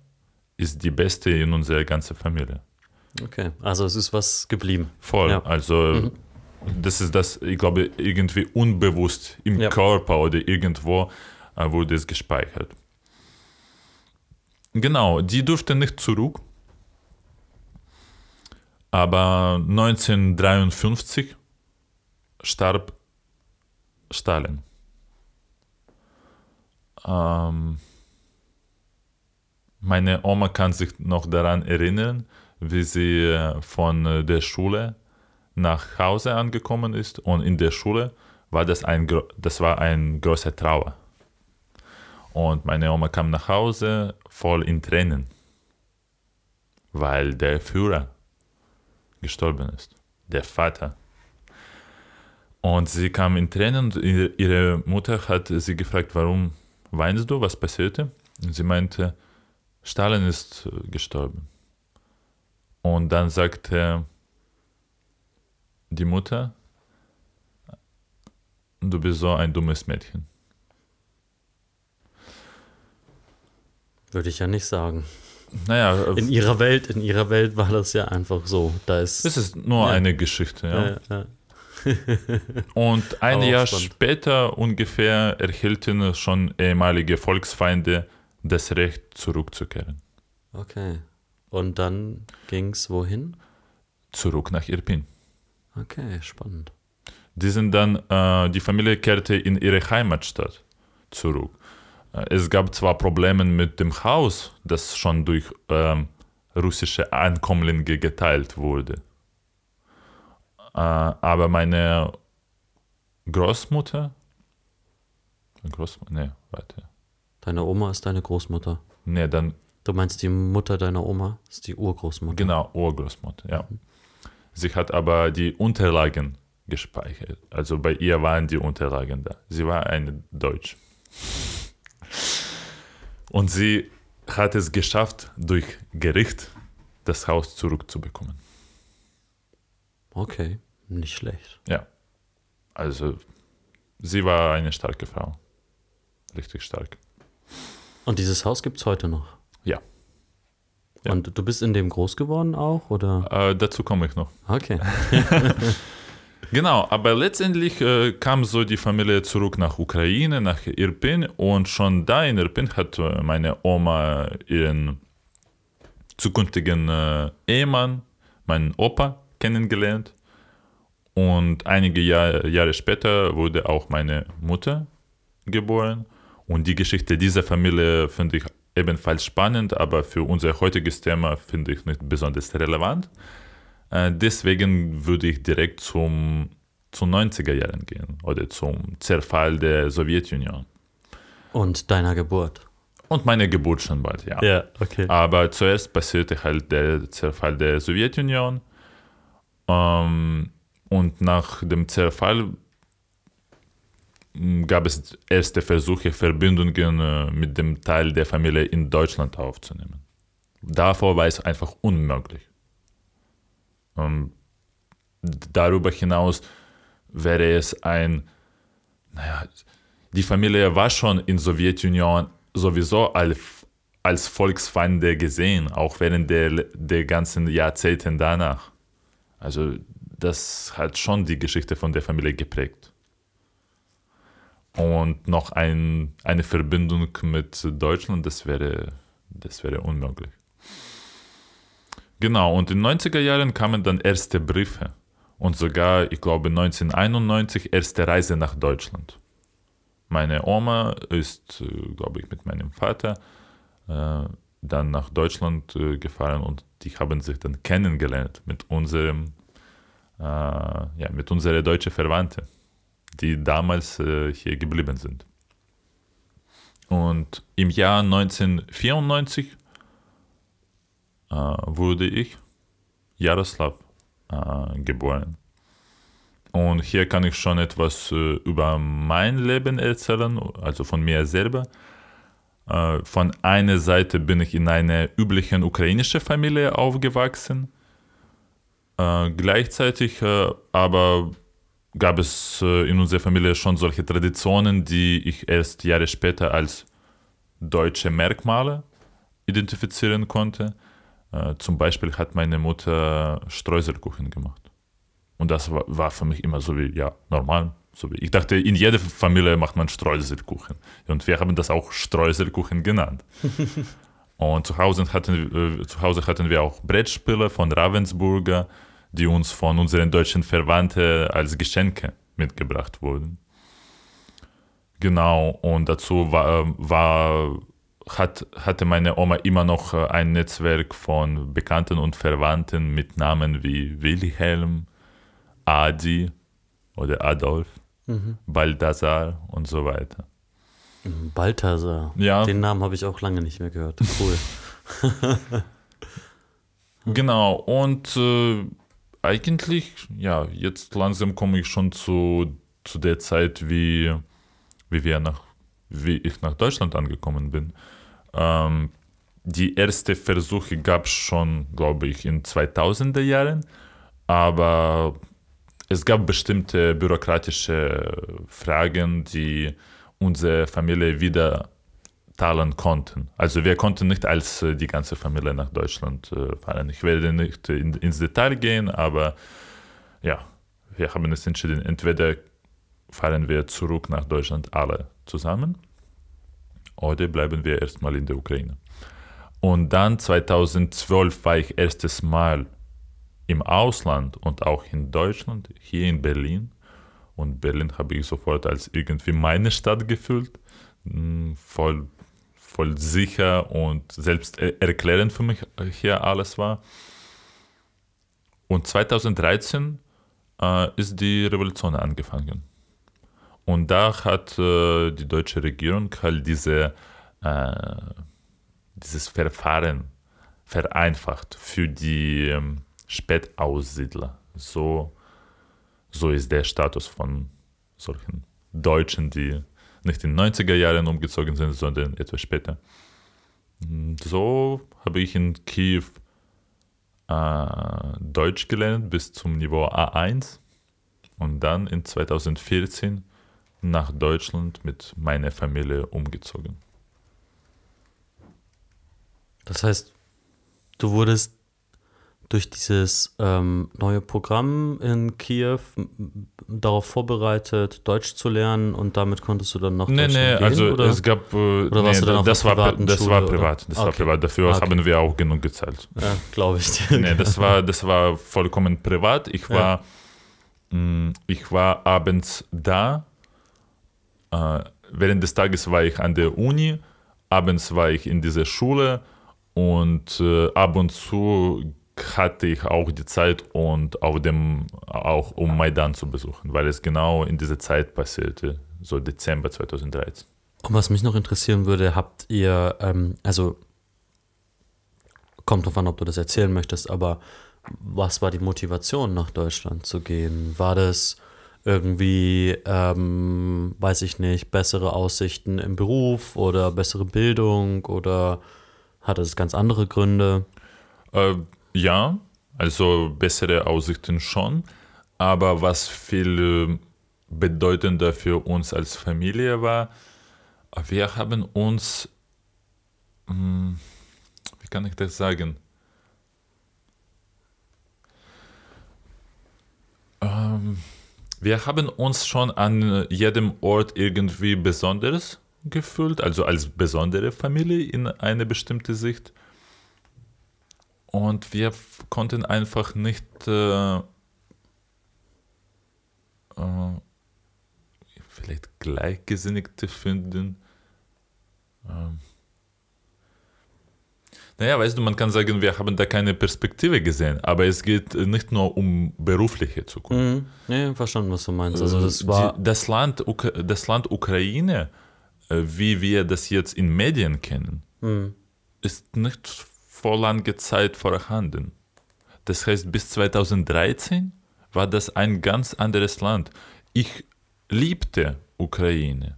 A: ist die beste in unserer ganzen Familie.
B: Okay, also es ist was geblieben.
A: Voll.
B: Ja.
A: Also das ist das, ich glaube, irgendwie unbewusst im
B: Ja.
A: Körper oder irgendwo äh, wurde es gespeichert. Genau, die durfte nicht zurück. Aber 1953 starb Stalin. Ähm, meine Oma kann sich noch daran erinnern, wie sie äh, von äh, der Schule nach Hause angekommen ist und in der Schule war das ein, das war ein großer Trauer. Und meine Oma kam nach Hause voll in Tränen, weil der Führer gestorben ist, der Vater. Und sie kam in Tränen und ihre Mutter hat sie gefragt, warum weinst du, was passierte? Und sie meinte, Stalin ist äh, gestorben. Und dann sagte die Mutter, du bist so ein dummes Mädchen.
B: Würde ich ja nicht sagen.
A: Naja,
B: In ihrer Welt, in ihrer Welt war das ja einfach so. Da ist.
A: es ist nur
B: Ja.
A: eine Geschichte. Ja.
B: ja, ja.
A: Und ein Jahr
B: spannend.
A: später ungefähr erhielten schon ehemalige Volksfeinde das Recht zurückzukehren.
B: Okay. Und dann ging es wohin?
A: Zurück nach Irpin.
B: Okay, spannend.
A: Die sind dann, äh, die Familie kehrte in ihre Heimatstadt zurück. Äh, Es gab zwar Probleme mit dem Haus, das schon durch ähm, russische Ankömmlinge geteilt wurde. Äh, aber meine Großmutter, Großmutter, nee, warte,
B: Deine Oma ist deine Großmutter.
A: nee, dann
B: Du meinst, die Mutter deiner Oma ist die Urgroßmutter.
A: Genau, Urgroßmutter, ja. Sie hat aber die Unterlagen gespeichert. Also bei ihr waren die Unterlagen da. Sie war eine Deutsch. Und sie hat es geschafft, durch Gericht das Haus zurückzubekommen.
B: Okay, nicht schlecht.
A: Ja. Also sie war eine starke Frau. Richtig stark.
B: Und dieses Haus gibt es heute noch.
A: Ja. Ja.
B: Und du bist in dem groß geworden auch, oder?
A: Äh, dazu komme ich noch.
B: Okay.
A: Genau, aber letztendlich äh, kam so die Familie zurück nach Ukraine, nach Irpin und schon da in Irpin hat äh, meine Oma ihren zukünftigen äh, Ehemann, meinen Opa, kennengelernt und einige Jahr, Jahre später wurde auch meine Mutter geboren und die Geschichte dieser Familie finde ich ebenfalls spannend, aber für unser heutiges Thema finde ich nicht besonders relevant. Äh, deswegen würde ich direkt zum zu 90er Jahren gehen oder zum Zerfall der Sowjetunion.
B: Und deiner Geburt.
A: Und meine Geburt schon bald, ja.
B: Ja, okay.
A: Aber zuerst passierte halt der Zerfall der Sowjetunion. Ähm, und nach dem Zerfall gab es erste Versuche, Verbindungen äh, mit dem Teil der Familie in Deutschland aufzunehmen. Davor war es einfach unmöglich. Ähm, darüber hinaus wäre es ein, naja, die Familie war schon in Sowjetunion sowieso als, als Volksfeinde gesehen, auch während der, der ganzen Jahrzehnte danach. Also das hat schon die Geschichte von der Familie geprägt. Und noch ein, eine Verbindung mit Deutschland, das wäre, das wäre unmöglich. Genau, und in den 90er Jahren kamen dann erste Briefe und sogar, ich glaube, 1991 erste Reise nach Deutschland. Meine Oma ist, äh, glaube ich, mit meinem Vater äh, dann nach Deutschland äh, gefahren und die haben sich dann kennengelernt mit unserem, äh, ja, mit unserer deutschen Verwandte, die damals äh, hier geblieben sind. Und im Jahr 1994 äh, wurde ich, Jaroslav, geboren. Und hier kann ich schon etwas äh, über mein Leben erzählen, also von mir selber. Äh, von einer Seite bin ich in einer üblichen ukrainischen Familie aufgewachsen. Äh, gleichzeitig äh, aber gab es äh, in unserer Familie schon solche Traditionen, die ich erst Jahre später als deutsche Merkmale identifizieren konnte. Äh, zum Beispiel hat meine Mutter Streuselkuchen gemacht. Und das war, war für mich immer so wie, ja, normal. So wie, ich dachte, in jeder Familie macht man Streuselkuchen. Und wir haben das auch Streuselkuchen genannt. Und zu Hause, hatten, äh, zu Hause hatten wir auch Brettspiele von Ravensburger, die uns von unseren deutschen Verwandten als Geschenke mitgebracht wurden. Genau, und dazu war, war, hat, hatte meine Oma immer noch äh, ein Netzwerk von Bekannten und Verwandten mit Namen wie Wilhelm, Adi oder Adolf, mhm. Balthasar und so weiter.
B: Balthasar. Ja. Den Namen habe ich auch lange nicht mehr gehört. Cool.
A: genau, und äh, eigentlich, ja, jetzt langsam komme ich schon zu, zu der Zeit, wie, wie, wir nach, wie ich nach Deutschland angekommen bin. Ähm, die ersten Versuche gab es schon, glaube ich, in 2000er Jahren, aber es gab bestimmte bürokratische Fragen, die unsere Familie wieder teilen konnten. Also wir konnten nicht als äh, die ganze Familie nach Deutschland äh, fahren. Ich werde nicht in, ins Detail gehen, aber ja, wir haben es entschieden, entweder fahren wir zurück nach Deutschland alle zusammen oder bleiben wir erstmal in der Ukraine. Und dann 2012 war ich erstes Mal im Ausland und auch in Deutschland, hier in Berlin. Und Berlin habe ich sofort als irgendwie meine Stadt gefühlt. Hm, voll, voll sicher und selbst erklärend für mich hier alles war. Und 2013 äh, ist die Revolution angefangen. Und da hat äh, die deutsche Regierung halt diese, äh, dieses Verfahren vereinfacht für die ähm, Spätaussiedler. So, so ist der Status von solchen Deutschen, die nicht in den 90er Jahren umgezogen sind, sondern etwas später. So habe ich in Kiew äh, Deutsch gelernt bis zum Niveau A1 und dann in 2014 nach Deutschland mit meiner Familie umgezogen.
B: Das heißt, du wurdest durch dieses ähm, neue Programm in Kiew darauf vorbereitet, Deutsch zu lernen und damit konntest du dann noch
A: nee, nee,
B: gehen,
A: also
B: oder?
A: es gab äh,
B: oder warst
A: nee,
B: du dann
A: das, war,
B: der
A: das
B: Schule,
A: war privat, das
B: Okay.
A: war privat, dafür
B: Okay.
A: haben wir auch genug gezahlt.
B: Ja, glaube ich dir.
A: Nee, das war, das war vollkommen privat. Ich war, mh, ich war abends da. Äh, während des Tages war ich an der Uni, abends war ich in dieser Schule und äh, ab und zu hatte ich auch die Zeit und auf dem auch um Maidan zu besuchen, weil es genau in dieser Zeit passierte, so Dezember 2013.
B: Und was mich noch interessieren würde, habt ihr, ähm, also kommt drauf an, ob du das erzählen möchtest, aber was war die Motivation, nach Deutschland zu gehen? War das irgendwie, ähm, weiß ich nicht, bessere Aussichten im Beruf oder bessere Bildung oder hat es ganz andere Gründe?
A: Äh, ja, also bessere Aussichten schon, aber was viel bedeutender für uns als Familie war, wir haben uns, hm, wie kann ich das sagen? Ähm, wir haben uns schon an jedem Ort irgendwie besonders gefühlt, also als besondere Familie in eine bestimmte Sicht. Und wir konnten einfach nicht äh, äh, vielleicht Gleichgesinnigte finden. Ähm. Naja, weißt du, man kann sagen, wir haben da keine Perspektive gesehen, aber es geht nicht nur um berufliche Zukunft.
B: Mhm. Nee, verstanden, was du meinst. Also das war
A: Die, das, Land, das Land Ukraine, äh, wie wir das jetzt in Medien kennen,
B: mhm.
A: ist nicht vor langer Zeit vorhanden. Das heißt, bis 2013 war das ein ganz anderes Land. Ich liebte Ukraine.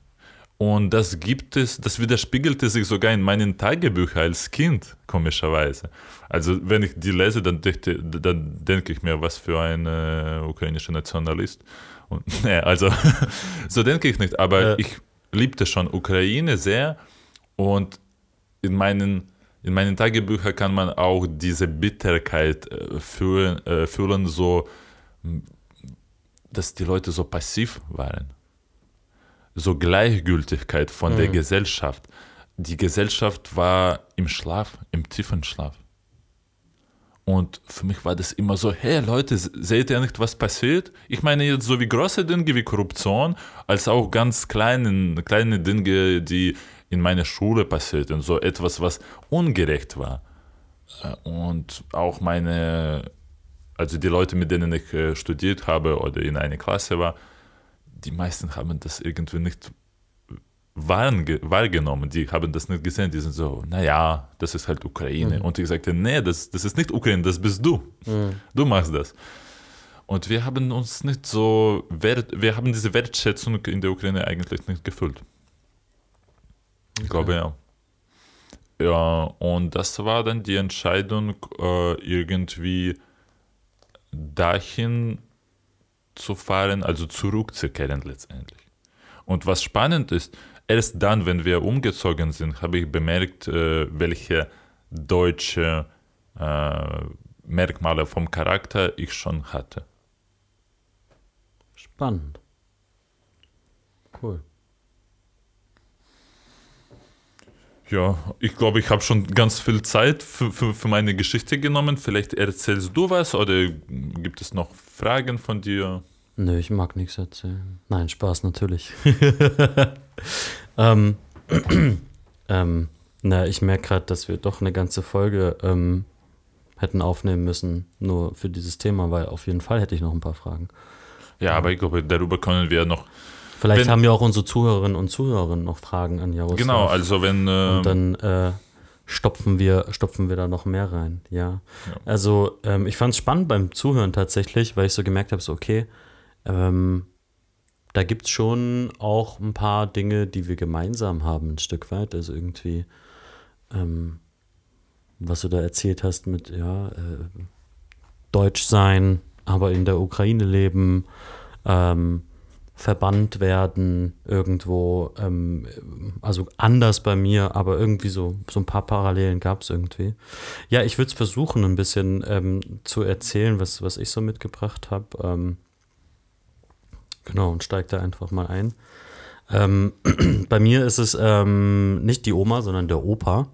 A: Und das gibt es, das widerspiegelte sich sogar in meinen Tagebüchern als Kind, komischerweise. Also wenn ich die lese, dann, denke, dann denke ich mir, was für ein äh, ukrainischer Nationalist. Und, nee, also so denke ich nicht, aber ja. ich liebte schon Ukraine sehr und in meinen, in meinen Tagebüchern kann man auch diese Bitterkeit äh, fühlen, äh, fühlen, so, dass die Leute so passiv waren so Gleichgültigkeit von mhm. der Gesellschaft. Die Gesellschaft war im Schlaf, im tiefen Schlaf. Und für mich war das immer so, hey Leute, seht ihr nicht, was passiert? Ich meine jetzt so wie große Dinge wie Korruption, als auch ganz kleine, kleine Dinge, die in meiner Schule passierten, so etwas, was ungerecht war. Und auch meine, also die Leute, mit denen ich äh, studiert habe oder in einer Klasse war, die meisten haben das irgendwie nicht wahrgenommen, die haben das nicht gesehen, die sind so, naja, das ist halt Ukraine. Mhm. Und ich sagte, nee, das, das ist nicht Ukraine, das bist du. Mhm. Du machst das. Und wir haben uns nicht so, wir haben diese Wertschätzung in der Ukraine eigentlich nicht gefühlt. Ich glaube ja. Ja, und das war dann die Entscheidung, äh, irgendwie dahin zu fahren, also zurückzukehren letztendlich. Und was spannend ist, erst dann, wenn wir umgezogen sind, habe ich bemerkt, äh, welche deutsche äh, Merkmale vom Charakter ich schon hatte.
B: Spannend. Cool.
A: Ja, ich glaube, ich habe schon ganz viel Zeit für, für, für, meine Geschichte genommen. Vielleicht erzählst du was oder gibt es noch Fragen von dir?
B: Nö, ich mag nichts erzählen. Nein, Spaß natürlich. ähm, ähm, na, ich merke gerade, dass wir doch eine ganze Folge ähm, hätten aufnehmen müssen, nur für dieses Thema, weil auf jeden Fall hätte ich noch ein paar Fragen.
A: Ja, aber ich glaube, darüber können wir noch
B: Vielleicht wenn, haben ja auch unsere Zuhörerinnen und Zuhörer noch Fragen an Jaroslav.
A: Genau, also wenn. Äh,
B: und dann äh, stopfen, wir, stopfen wir da noch mehr rein, ja. ja. Also, ähm, ich fand es spannend beim Zuhören tatsächlich, weil ich so gemerkt habe, so, okay, ähm, da gibt es schon auch ein paar Dinge, die wir gemeinsam haben, ein Stück weit. Also irgendwie, ähm, was du da erzählt hast mit, ja, äh, Deutsch sein, aber in der Ukraine leben, ähm, verbannt werden irgendwo, ähm, also anders bei mir, aber irgendwie so, so ein paar Parallelen gab es irgendwie. Ja, ich würde es versuchen, ein bisschen ähm, zu erzählen, was, was ich so mitgebracht habe. Ähm, genau, und steige da einfach mal ein. Ähm, bei mir ist es ähm, nicht die Oma, sondern der Opa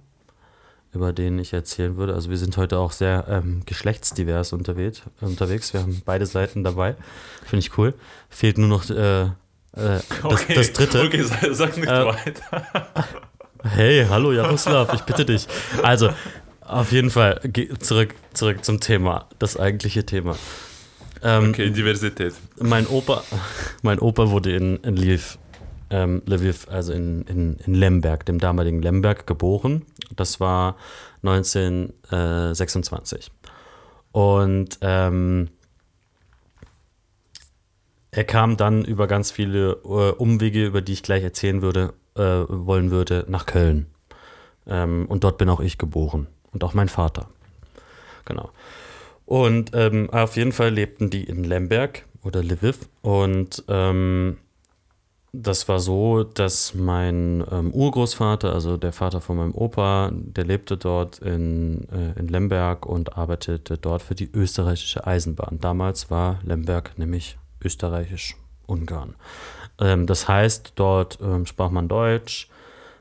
B: über den ich erzählen würde. Also wir sind heute auch sehr ähm, geschlechtsdivers unterwegs, unterwegs. Wir haben beide Seiten dabei. Finde ich cool. Fehlt nur noch äh, äh, das, okay. das, dritte.
A: Okay, sag nicht äh, weiter.
B: hey, hallo Jaroslav, ich bitte dich. Also, Auf jeden Fall, zurück, zurück zum Thema, das eigentliche Thema.
A: Ähm, okay, Diversität.
B: Mein Opa, mein Opa wurde in, in Lviv, ähm, Lviv, also in, in, in Lemberg, dem damaligen Lemberg, geboren. Das war 1926. Und ähm, er kam dann über ganz viele äh, Umwege, über die ich gleich erzählen würde, äh, wollen würde, nach Köln. Ähm, und dort bin auch ich geboren und auch mein Vater. Genau. Und ähm, auf jeden Fall lebten die in Lemberg oder Lviv. Und ähm, das war so, dass mein ähm, Urgroßvater, also der Vater von meinem Opa, der lebte dort in, äh, in Lemberg und arbeitete dort für die österreichische Eisenbahn. Damals war Lemberg nämlich österreichisch-Ungarn. Ähm, das heißt, dort ähm, sprach man Deutsch.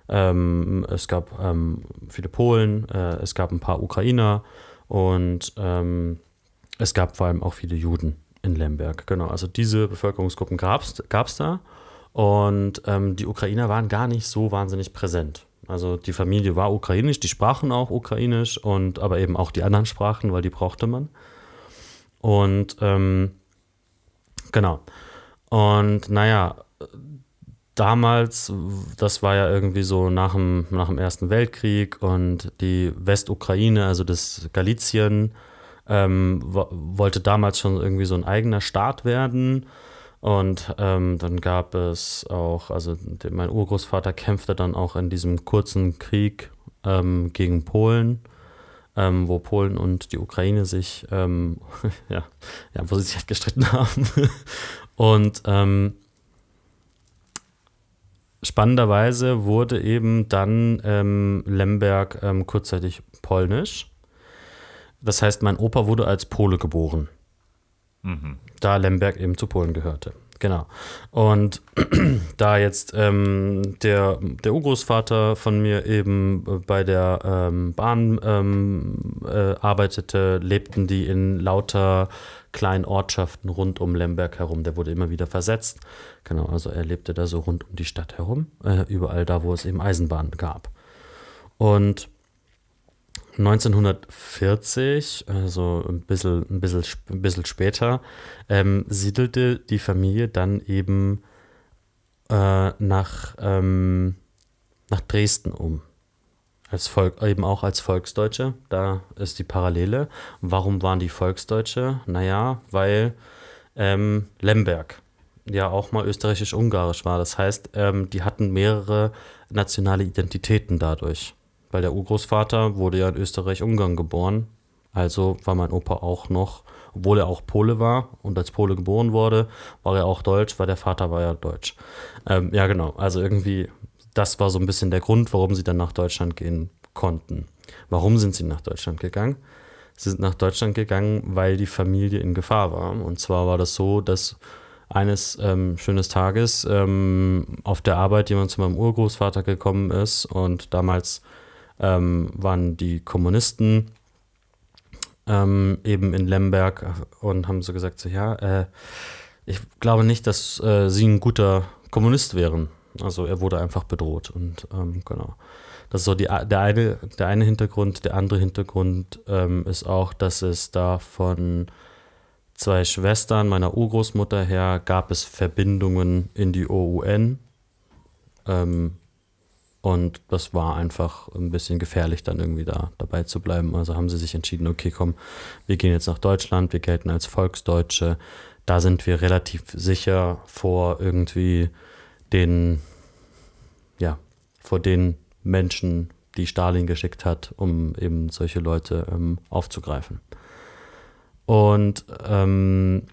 B: Ähm, es gab ähm, viele Polen, äh, es gab ein paar Ukrainer und ähm, es gab vor allem auch viele Juden in Lemberg. Genau, also diese Bevölkerungsgruppen gab es da. Und ähm, die Ukrainer waren gar nicht so wahnsinnig präsent. Also die Familie war ukrainisch, die sprachen auch ukrainisch und aber eben auch die anderen Sprachen, weil die brauchte man. Und ähm, genau. Und naja, damals, das war ja irgendwie so nach dem, nach dem Ersten Weltkrieg und die Westukraine, also das Galizien, ähm, wollte damals schon irgendwie so ein eigener Staat werden. Und ähm, dann gab es auch, also mein Urgroßvater kämpfte dann auch in diesem kurzen Krieg ähm, gegen Polen, ähm, wo Polen und die Ukraine sich, ähm, ja, ja, wo sie sich halt gestritten haben. und ähm, spannenderweise wurde eben dann ähm, Lemberg kurzzeitig polnisch. Das heißt, mein Opa wurde als Pole geboren. Mhm da Lemberg eben zu Polen gehörte. Genau. Und da jetzt ähm, der, der Urgroßvater von mir eben bei der ähm, Bahn ähm, äh, arbeitete, lebten die in lauter kleinen Ortschaften rund um Lemberg herum. Der wurde immer wieder versetzt. Genau, also er lebte da so rund um die Stadt herum, äh, überall da, wo es eben Eisenbahnen gab. Und 1940, also ein bisschen, ein bisschen, ein bisschen später, ähm, siedelte die Familie dann eben äh, nach, ähm, nach Dresden um. Als Volk, eben auch als Volksdeutsche, da ist die Parallele. Warum waren die Volksdeutsche? Naja, weil ähm, Lemberg ja auch mal österreichisch-ungarisch war. Das heißt, ähm, die hatten mehrere nationale Identitäten dadurch weil der Urgroßvater wurde ja in Österreich-Ungarn geboren. Also war mein Opa auch noch, obwohl er auch Pole war und als Pole geboren wurde, war er auch Deutsch, weil der Vater war ja Deutsch. Ähm, ja, genau. Also irgendwie, das war so ein bisschen der Grund, warum sie dann nach Deutschland gehen konnten. Warum sind sie nach Deutschland gegangen? Sie sind nach Deutschland gegangen, weil die Familie in Gefahr war. Und zwar war das so, dass eines ähm, schönes Tages ähm, auf der Arbeit jemand zu meinem Urgroßvater gekommen ist und damals ähm, waren die Kommunisten ähm, eben in Lemberg und haben so gesagt, so ja, äh, ich glaube nicht, dass äh, sie ein guter Kommunist wären. Also er wurde einfach bedroht und ähm, genau. Das ist so die, der, eine, der eine Hintergrund. Der andere Hintergrund ähm, ist auch, dass es da von zwei Schwestern meiner Urgroßmutter her gab es Verbindungen in die OUN. Ähm, und das war einfach ein bisschen gefährlich, dann irgendwie da dabei zu bleiben. Also haben sie sich entschieden, okay, komm, wir gehen jetzt nach Deutschland, wir gelten als Volksdeutsche. Da sind wir relativ sicher vor irgendwie den, ja, vor den Menschen, die Stalin geschickt hat, um eben solche Leute ähm, aufzugreifen. Und ähm,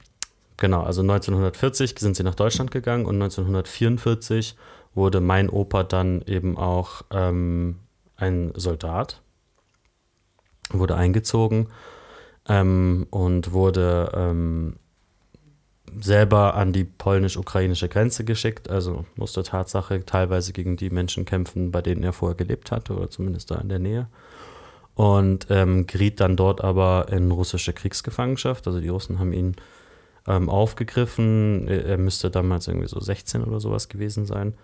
B: genau, also 1940 sind sie nach Deutschland gegangen und 1944 wurde mein Opa dann eben auch ähm, ein Soldat, wurde eingezogen ähm, und wurde ähm, selber an die polnisch-ukrainische Grenze geschickt, also musste Tatsache teilweise gegen die Menschen kämpfen, bei denen er vorher gelebt hatte oder zumindest da in der Nähe. Und ähm, geriet dann dort aber in russische Kriegsgefangenschaft. Also die Russen haben ihn ähm, aufgegriffen. Er müsste damals irgendwie so 16 oder sowas gewesen sein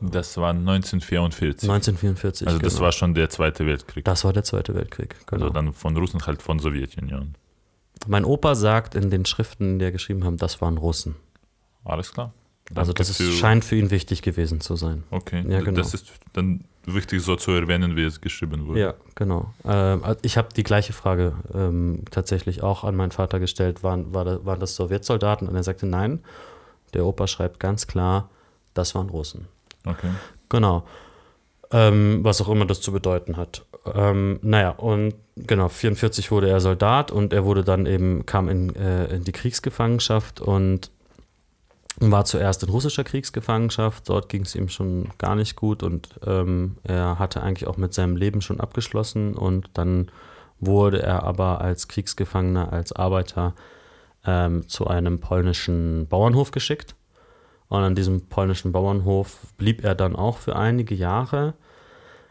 A: Das war 1944.
B: 1944.
A: also das
B: genau.
A: war schon der Zweite Weltkrieg.
B: das war der Zweite Weltkrieg. Genau.
A: Also dann von Russen halt von Sowjetunion.
B: mein Opa sagt in den Schriften, die er geschrieben haben, das waren Russen.
A: Alles klar.
B: also
A: Danke
B: das ist, scheint für ihn wichtig gewesen zu sein.
A: Okay,
B: Ja, genau.
A: das ist dann wichtig so zu erwähnen, wie es geschrieben wurde.
B: Ja, genau. Ähm, also ich habe die gleiche Frage ähm, tatsächlich auch an meinen Vater gestellt. Waren, war da, waren das Sowjetsoldaten? Und er sagte nein. Der Opa schreibt ganz klar, das waren Russen.
A: Okay.
B: Genau. Ähm, was auch immer das zu bedeuten hat. Ähm, naja, und genau, 44 wurde er Soldat und er wurde dann eben, kam in, äh, in die Kriegsgefangenschaft und war zuerst in russischer Kriegsgefangenschaft. Dort ging es ihm schon gar nicht gut und ähm, er hatte eigentlich auch mit seinem Leben schon abgeschlossen und dann wurde er aber als Kriegsgefangener, als Arbeiter ähm, zu einem polnischen Bauernhof geschickt. Und an diesem polnischen Bauernhof blieb er dann auch für einige Jahre,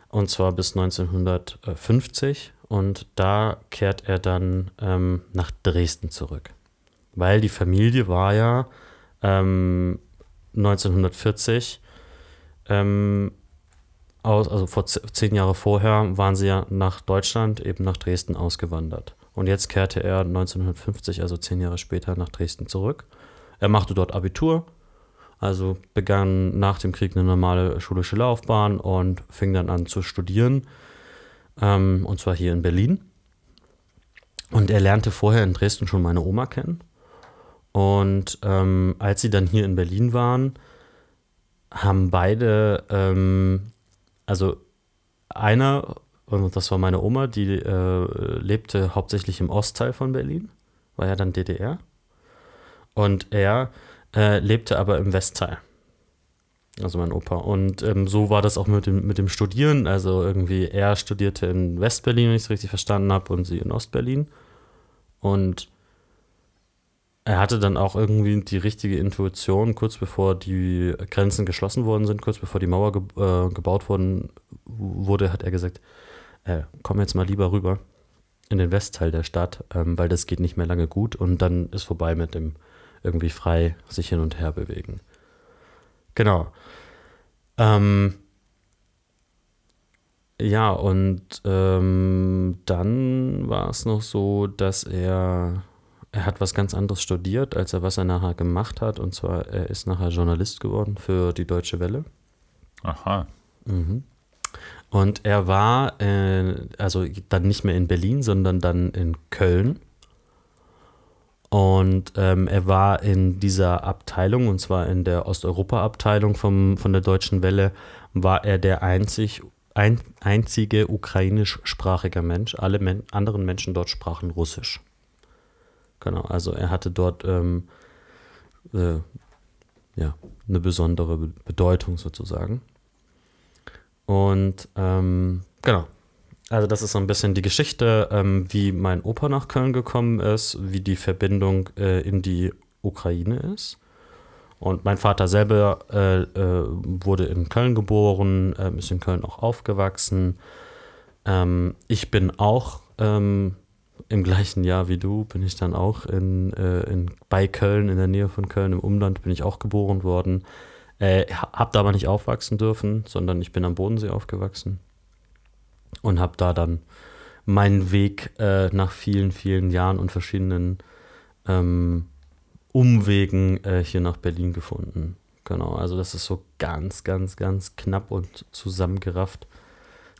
B: und zwar bis 1950. Und da kehrt er dann ähm, nach Dresden zurück. Weil die Familie war ja ähm, 1940, ähm, aus, also vor zehn Jahre vorher, waren sie ja nach Deutschland, eben nach Dresden ausgewandert. Und jetzt kehrte er 1950, also zehn Jahre später, nach Dresden zurück. Er machte dort Abitur, also begann nach dem Krieg eine normale schulische Laufbahn und fing dann an zu studieren, ähm, und zwar hier in Berlin. Und er lernte vorher in Dresden schon meine Oma kennen. Und ähm, als sie dann hier in Berlin waren, haben beide, ähm, also einer, und das war meine Oma, die äh, lebte hauptsächlich im Ostteil von Berlin, war ja dann DDR. Und er äh, lebte aber im Westteil. Also mein Opa. Und ähm, so war das auch mit dem, mit dem Studieren. Also irgendwie, er studierte in Westberlin, wenn ich es richtig verstanden habe, und sie in Ostberlin. Und er hatte dann auch irgendwie die richtige Intuition, kurz bevor die Grenzen geschlossen worden sind, kurz bevor die Mauer ge äh, gebaut worden wurde, hat er gesagt, äh, komm jetzt mal lieber rüber in den Westteil der Stadt, ähm, weil das geht nicht mehr lange gut und dann ist vorbei mit dem irgendwie frei sich hin und her bewegen. Genau. Ähm, ja, und ähm, dann war es noch so, dass er, er hat was ganz anderes studiert, als er was er nachher gemacht hat. Und zwar, er ist nachher Journalist geworden für die Deutsche Welle.
A: Aha.
B: Mhm. Und er war, äh, also dann nicht mehr in Berlin, sondern dann in Köln. Und ähm, er war in dieser Abteilung, und zwar in der Osteuropa-Abteilung von der Deutschen Welle, war er der einzig, ein, einzige ukrainischsprachige Mensch. Alle Men anderen Menschen dort sprachen Russisch. Genau, also er hatte dort ähm, äh, ja, eine besondere Be- Bedeutung sozusagen. Und ähm, genau. Also das ist so ein bisschen die Geschichte, ähm, wie mein Opa nach Köln gekommen ist, wie die Verbindung äh, in die Ukraine ist. Und mein Vater selber äh, äh, wurde in Köln geboren, äh, ist in Köln auch aufgewachsen. Ähm, ich bin auch ähm, im gleichen Jahr wie du, bin ich dann auch in, äh, in, bei Köln, in der Nähe von Köln, im Umland, bin ich auch geboren worden. Äh, hab da aber nicht aufwachsen dürfen, sondern ich bin am Bodensee aufgewachsen und habe da dann meinen Weg äh, nach vielen, vielen Jahren und verschiedenen ähm, Umwegen äh, hier nach Berlin gefunden. Genau, also das ist so ganz, ganz, ganz knapp und zusammengerafft.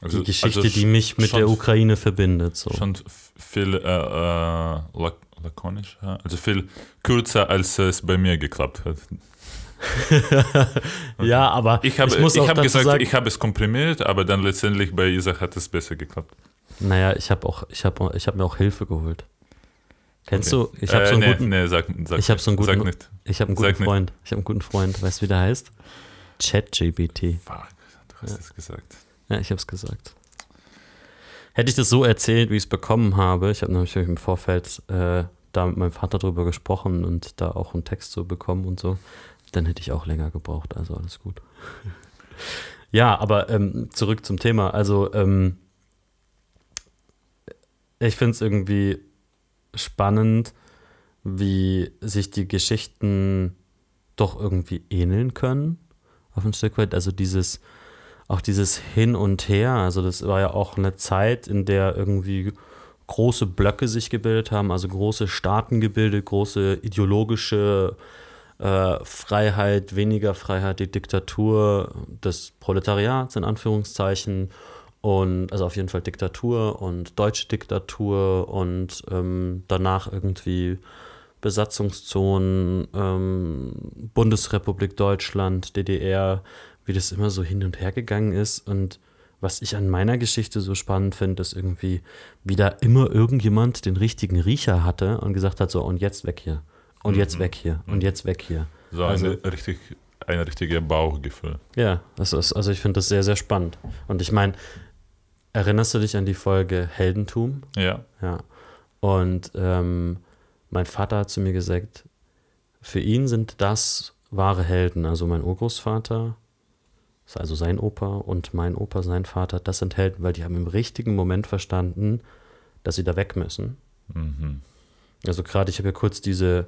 A: Also,
B: die Geschichte,
A: also
B: die mich mit der Ukraine verbindet. So.
A: Schon viel äh, äh, lak lakonisch, also viel kürzer, als es bei mir geklappt hat.
B: Ja, aber
A: Ich habe
B: muss
A: ich
B: auch
A: habe
B: dazu
A: gesagt,
B: sagen,
A: ich habe es komprimiert, aber dann letztendlich bei Isa hat es besser geklappt.
B: naja, ich habe auch, ich habe, ich habe mir auch Hilfe geholt. Kennst
A: Okay.
B: du? Ich habe
A: äh,
B: so einen
A: nee,
B: guten,
A: nee, sag, sag,
B: Ich hab so einen
A: sag
B: guten-
A: nicht.
B: ich habe einen
A: sag
B: guten
A: nicht.
B: Freund. Ich habe einen guten Freund. Weißt du, wie der heißt? ChatGPT.
A: Du hast es gesagt.
B: Ja, ich habe es gesagt. Hätte ich das so erzählt, wie ich es bekommen habe, ich habe nämlich im Vorfeld äh, da mit meinem Vater drüber gesprochen und da auch einen Text so bekommen und so, dann hätte ich auch länger gebraucht, also alles gut. ja, aber ähm, zurück zum Thema. Also, ähm, ich finde es irgendwie spannend, wie sich die Geschichten doch irgendwie ähneln können. auf ein Stück weit. Also dieses, auch dieses Hin und Her. Also das war ja auch eine Zeit, in der irgendwie große Blöcke sich gebildet haben, also große Staaten gebildet, große ideologische äh, Freiheit, weniger Freiheit, die Diktatur des Proletariats in Anführungszeichen und also auf jeden Fall Diktatur und deutsche Diktatur und ähm, danach irgendwie Besatzungszonen, ähm, Bundesrepublik Deutschland, DDR, wie das immer so hin und her gegangen ist. Und was ich an meiner Geschichte so spannend finde, ist irgendwie, wie da immer irgendjemand den richtigen Riecher hatte und gesagt hat, so und jetzt weg hier und mhm. jetzt weg hier und jetzt weg hier.
A: So also, eine richtig, ein richtiges Bauchgefühl.
B: Ja, das ist, also ich finde das sehr, sehr spannend. Und ich meine, erinnerst du dich an die Folge Heldentum?
A: Ja.
B: Ja. Und ähm, mein Vater hat zu mir gesagt, für ihn sind das wahre Helden. Also mein Urgroßvater, also sein Opa und mein Opa, sein Vater, das sind Helden, weil die haben im richtigen Moment verstanden, dass sie da weg müssen. Mhm. Also gerade, ich habe ja kurz diese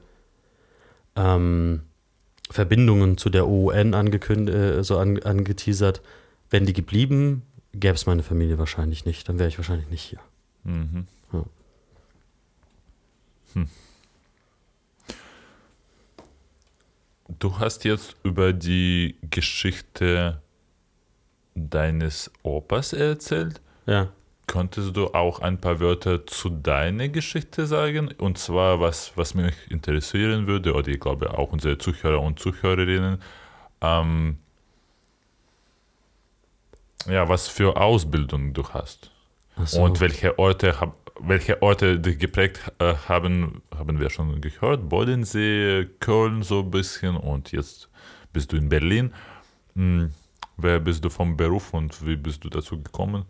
B: ähm, Verbindungen zu der OUN angekündigt, äh, so an, angeteasert. Wären die geblieben, gäbe es meine Familie wahrscheinlich nicht. Dann wäre ich wahrscheinlich nicht hier. Mhm. Ja. Hm.
A: Du hast jetzt über die Geschichte deines Opas erzählt.
B: Ja.
A: Könntest du auch ein paar Wörter zu deiner Geschichte sagen? Und zwar, was, was mich interessieren würde, oder ich glaube auch unsere Zuhörer und Zuhörerinnen, ähm, ja, was für Ausbildung du hast. So. Und welche Orte, welche Orte dich geprägt äh, haben, haben wir schon gehört. Bodensee, Köln so ein bisschen und jetzt bist du in Berlin. Hm, wer bist du vom Beruf und wie bist du dazu gekommen?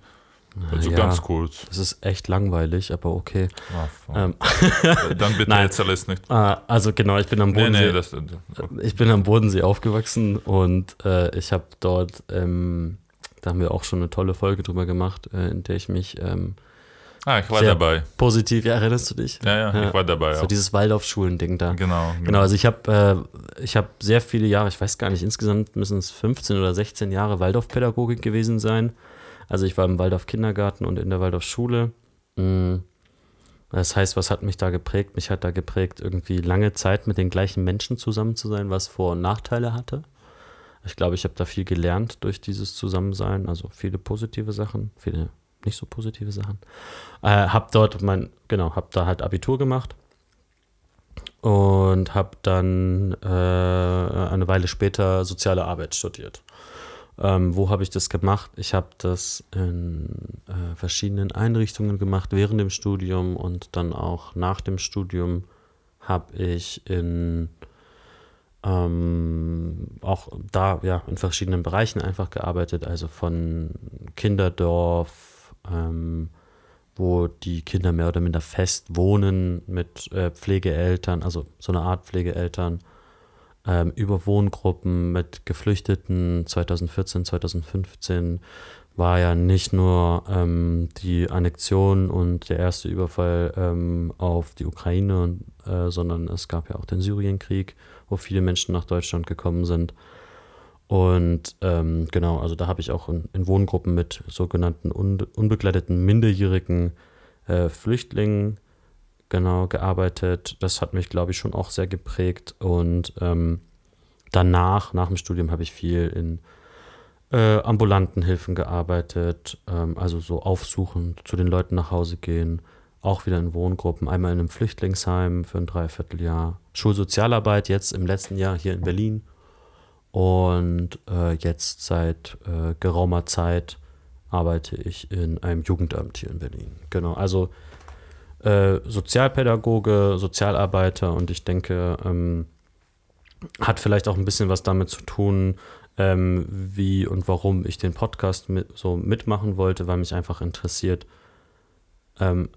A: Also ja, ganz kurz.
B: Das ist echt langweilig, aber okay.
A: Ach, ähm. Dann bitte
B: Nein.
A: es nicht.
B: Ah, also genau, ich bin am Bodensee. Nee, nee, das, ich bin am Bodensee aufgewachsen und äh, ich habe dort, ähm, da haben wir auch schon eine tolle Folge drüber gemacht, äh, in der ich mich ähm,
A: Ah, ich war dabei.
B: Positiv, ja, erinnerst du dich?
A: Ja, ja, ja. ich war dabei.
B: So auch. dieses Waldorfschulen-Ding da.
A: Genau,
B: genau. Genau, also ich habe äh, hab sehr viele Jahre, ich weiß gar nicht, insgesamt müssen es 15 oder 16 Jahre Waldorfpädagogik gewesen sein. Also ich war im Waldorf Kindergarten und in der Waldorf Schule. Mm. Das heißt, was hat mich da geprägt? Mich hat da geprägt, irgendwie lange Zeit mit den gleichen Menschen zusammen zu sein, was Vor- und Nachteile hatte. Ich glaube, ich habe da viel gelernt durch dieses Zusammensein, also viele positive Sachen, viele nicht so positive Sachen. Äh, hab dort mein, genau, hab da halt Abitur gemacht und habe dann äh, eine Weile später soziale Arbeit studiert. Ähm, wo habe ich das gemacht? Ich habe das in äh, verschiedenen Einrichtungen gemacht während dem Studium und dann auch nach dem Studium habe ich in ähm, auch da ja in verschiedenen Bereichen einfach gearbeitet, also von Kinderdorf, ähm, wo die Kinder mehr oder minder fest wohnen mit äh, Pflegeeltern, also so eine Art Pflegeeltern ähm, über Wohngruppen mit Geflüchteten 2014, 2015 war ja nicht nur ähm, die Annexion und der erste Überfall ähm, auf die Ukraine, äh, sondern es gab ja auch den Syrienkrieg, wo viele Menschen nach Deutschland gekommen sind. Und ähm, genau, also da habe ich auch in, in, Wohngruppen mit sogenannten un, unbegleiteten minderjährigen äh, Flüchtlingen genau gearbeitet. Das hat mich, glaube ich, schon auch sehr geprägt. Und ähm, danach, nach dem Studium, habe ich viel in äh, ambulanten Hilfen gearbeitet, ähm, also so aufsuchend zu den Leuten nach Hause gehen, auch wieder in Wohngruppen, einmal in einem Flüchtlingsheim für ein Dreivierteljahr, Schulsozialarbeit jetzt im letzten Jahr hier in Berlin und äh, jetzt seit äh, geraumer Zeit arbeite ich in einem Jugendamt hier in Berlin. Genau, also äh, Sozialpädagoge, Sozialarbeiter und ich denke, ähm, hat vielleicht auch ein bisschen was damit zu tun, ähm, wie und warum ich den Podcast mit, so mitmachen wollte, weil mich einfach interessiert, ähm,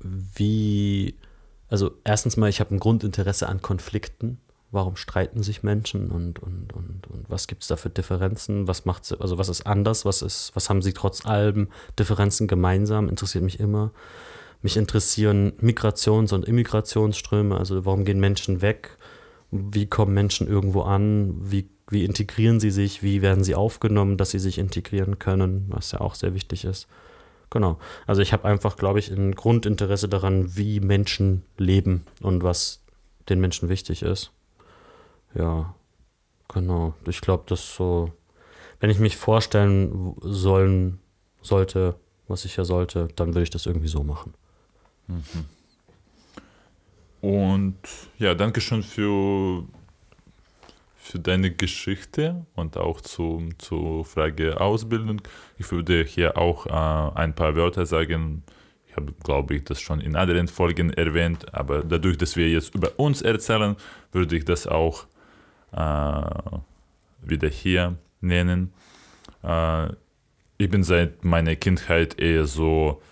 B: wie, also erstens mal, ich habe ein Grundinteresse an Konflikten. Warum streiten sich Menschen und, und, und, und was gibt es da für Differenzen? Was macht also was ist anders? Was ist, was haben sie trotz allem Differenzen gemeinsam? Interessiert mich immer. Mich interessieren Migrations- und Immigrationsströme, also warum gehen Menschen weg? Wie kommen Menschen irgendwo an? Wie wie integrieren sie sich, wie werden sie aufgenommen, dass sie sich integrieren können, was ja auch sehr wichtig ist. Genau. Also ich habe einfach, glaube ich, ein Grundinteresse daran, wie Menschen leben und was den Menschen wichtig ist. Ja, genau. Ich glaube, das so, wenn ich mich vorstellen sollen sollte, was ich ja sollte, dann würde ich das irgendwie so machen.
A: Mhm. Und ja, danke schön für, für deine Geschichte und auch zu, zur Frage Ausbildung. Ich würde hier auch äh, ein paar Wörter sagen. Ich habe, glaube ich, das schon in anderen Folgen erwähnt, aber dadurch, dass wir jetzt über uns erzählen, würde ich das auch äh, wieder hier nennen. Äh, ich bin seit meiner Kindheit eher so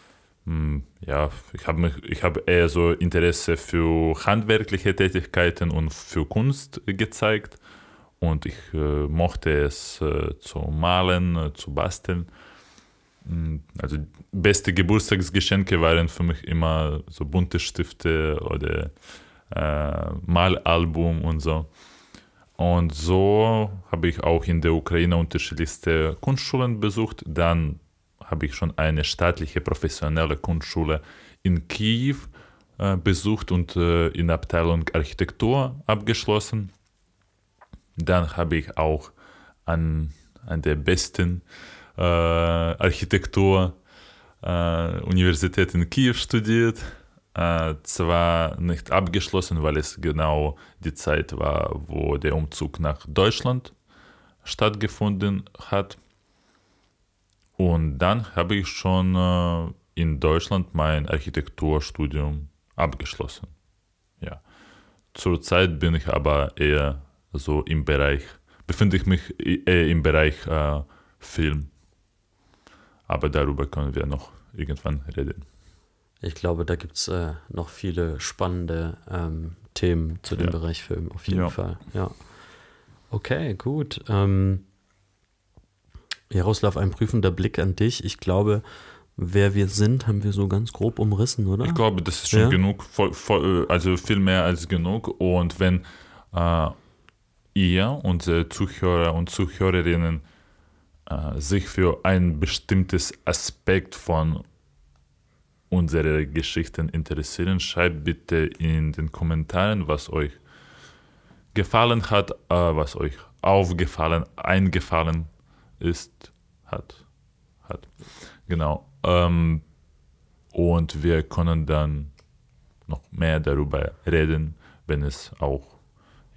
A: ja, ich habe ich habe eher so Interesse für handwerkliche Tätigkeiten und für Kunst gezeigt und ich äh, mochte es äh, zu malen, äh, zu basteln. Hm, also beste Geburtstagsgeschenke waren für mich immer so bunte Stifte oder äh, Malalbum und so. Und so habe ich auch in der Ukraine unterschiedlichste Kunstschulen besucht. Dann habe ich schon eine staatliche professionelle Kunstschule in Kiew äh, besucht und äh, in Abteilung Architektur abgeschlossen. Dann habe ich auch an, an der besten äh, Architektur äh, Universität in Kiew studiert. Äh, zwar nicht abgeschlossen, weil es genau die Zeit war, wo der Umzug nach Deutschland stattgefunden hat. Und dann habe ich schon äh, in Deutschland mein Architekturstudium abgeschlossen. Ja. Zurzeit bin ich aber eher so im Bereich, befinde ich mich eher im Bereich äh, Film. Aber darüber können wir noch irgendwann reden.
B: Ich glaube, da gibt es äh, noch viele spannende ähm, Themen zu dem ja. Bereich Film, auf jeden ja. Fall. Ja. Okay, gut. Ähm, Jaroslav, ein prüfender Blick an dich. Ich glaube, wer wir sind, haben wir so ganz grob umrissen, oder?
A: Ich glaube, das ist schon ja? genug, voll, voll, also viel mehr als genug. Und wenn äh, ihr, unsere Zuhörer und Zuhörerinnen, äh, sich für ein bestimmtes Aspekt von unseren Geschichten interessieren, schreibt bitte in den Kommentaren, was euch gefallen hat, äh, was euch aufgefallen, eingefallen ist, hat, hat. Genau. Ähm, und wir können dann noch mehr darüber reden, wenn es auch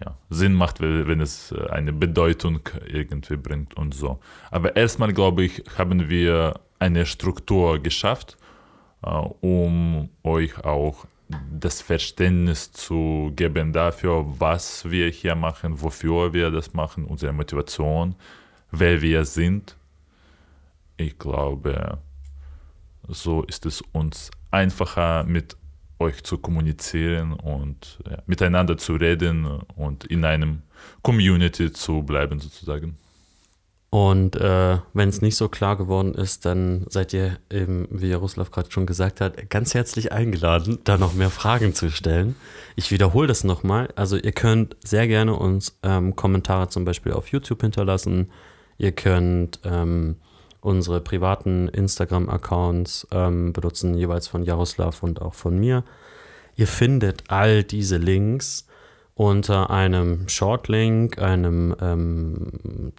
A: ja, Sinn macht, wenn es äh, eine Bedeutung irgendwie bringt und so. Aber erstmal, glaube ich, haben wir eine Struktur geschafft, äh, um euch auch das Verständnis zu geben dafür, was wir hier machen, wofür wir das machen, unsere Motivation, wer wir sind. Ich glaube, so ist es uns einfacher, mit euch zu kommunizieren und ja, miteinander zu reden und in einem Community zu bleiben, sozusagen.
B: Und äh, wenn es nicht so klar geworden ist, dann seid ihr eben, wie Jaroslav gerade schon gesagt hat, ganz herzlich eingeladen, da noch mehr Fragen zu stellen. Ich wiederhole das nochmal. Also ihr könnt sehr gerne uns ähm, Kommentare zum Beispiel auf YouTube hinterlassen, Ihr könnt ähm, unsere privaten Instagram-Accounts ähm, benutzen, jeweils von Jaroslav und auch von mir. Ihr findet all diese Links unter einem Shortlink, einem ähm,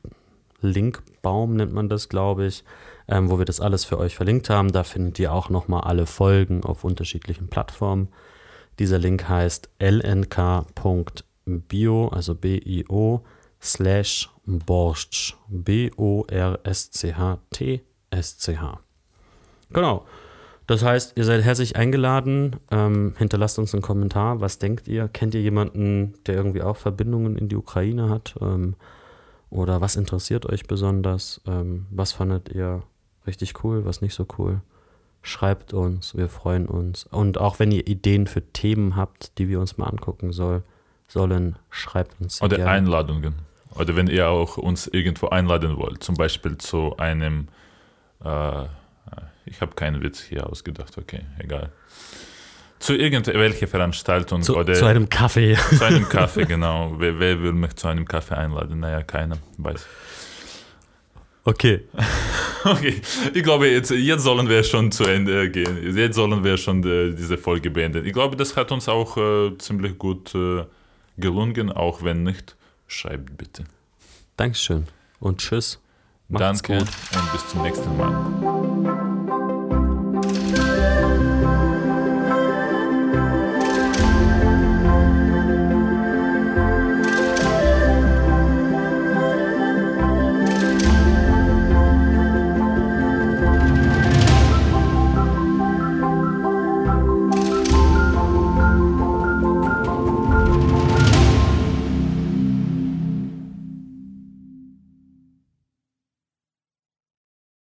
B: Linkbaum nennt man das, glaube ich, ähm, wo wir das alles für euch verlinkt haben. Da findet ihr auch nochmal alle Folgen auf unterschiedlichen Plattformen. Dieser Link heißt lnk.bio, also B-I-O, slash Borscht. B-O-R-S-C-H-T-S-C-H. Genau. Das heißt, ihr seid herzlich eingeladen. Ähm, hinterlasst uns einen Kommentar. Was denkt ihr? Kennt ihr jemanden, der irgendwie auch Verbindungen in die Ukraine hat? Ähm, oder was interessiert euch besonders? Ähm, was fandet ihr richtig cool? Was nicht so cool? Schreibt uns, wir freuen uns. Und auch wenn ihr Ideen für Themen habt, die wir uns mal angucken soll, sollen, schreibt uns.
A: Oder gerne. Einladungen. Oder wenn ihr auch uns irgendwo einladen wollt, zum Beispiel zu einem, äh, ich habe keinen Witz hier ausgedacht, okay, egal. Zu irgendwelcher Veranstaltung
B: Zu,
A: oder
B: zu einem Kaffee.
A: zu einem Kaffee, genau. Wer, wer will mich zu einem Kaffee einladen? Naja, keiner weiß.
B: Okay.
A: Okay, ich glaube, jetzt, jetzt sollen wir schon zu Ende gehen. Jetzt sollen wir schon äh, diese Folge beenden. Ich glaube, das hat uns auch äh, ziemlich gut äh, gelungen. Auch wenn nicht, schreibt bitte.
B: Dankeschön. Und tschüss. Macht's
A: Danke
B: gut.
A: und bis zum nächsten Mal.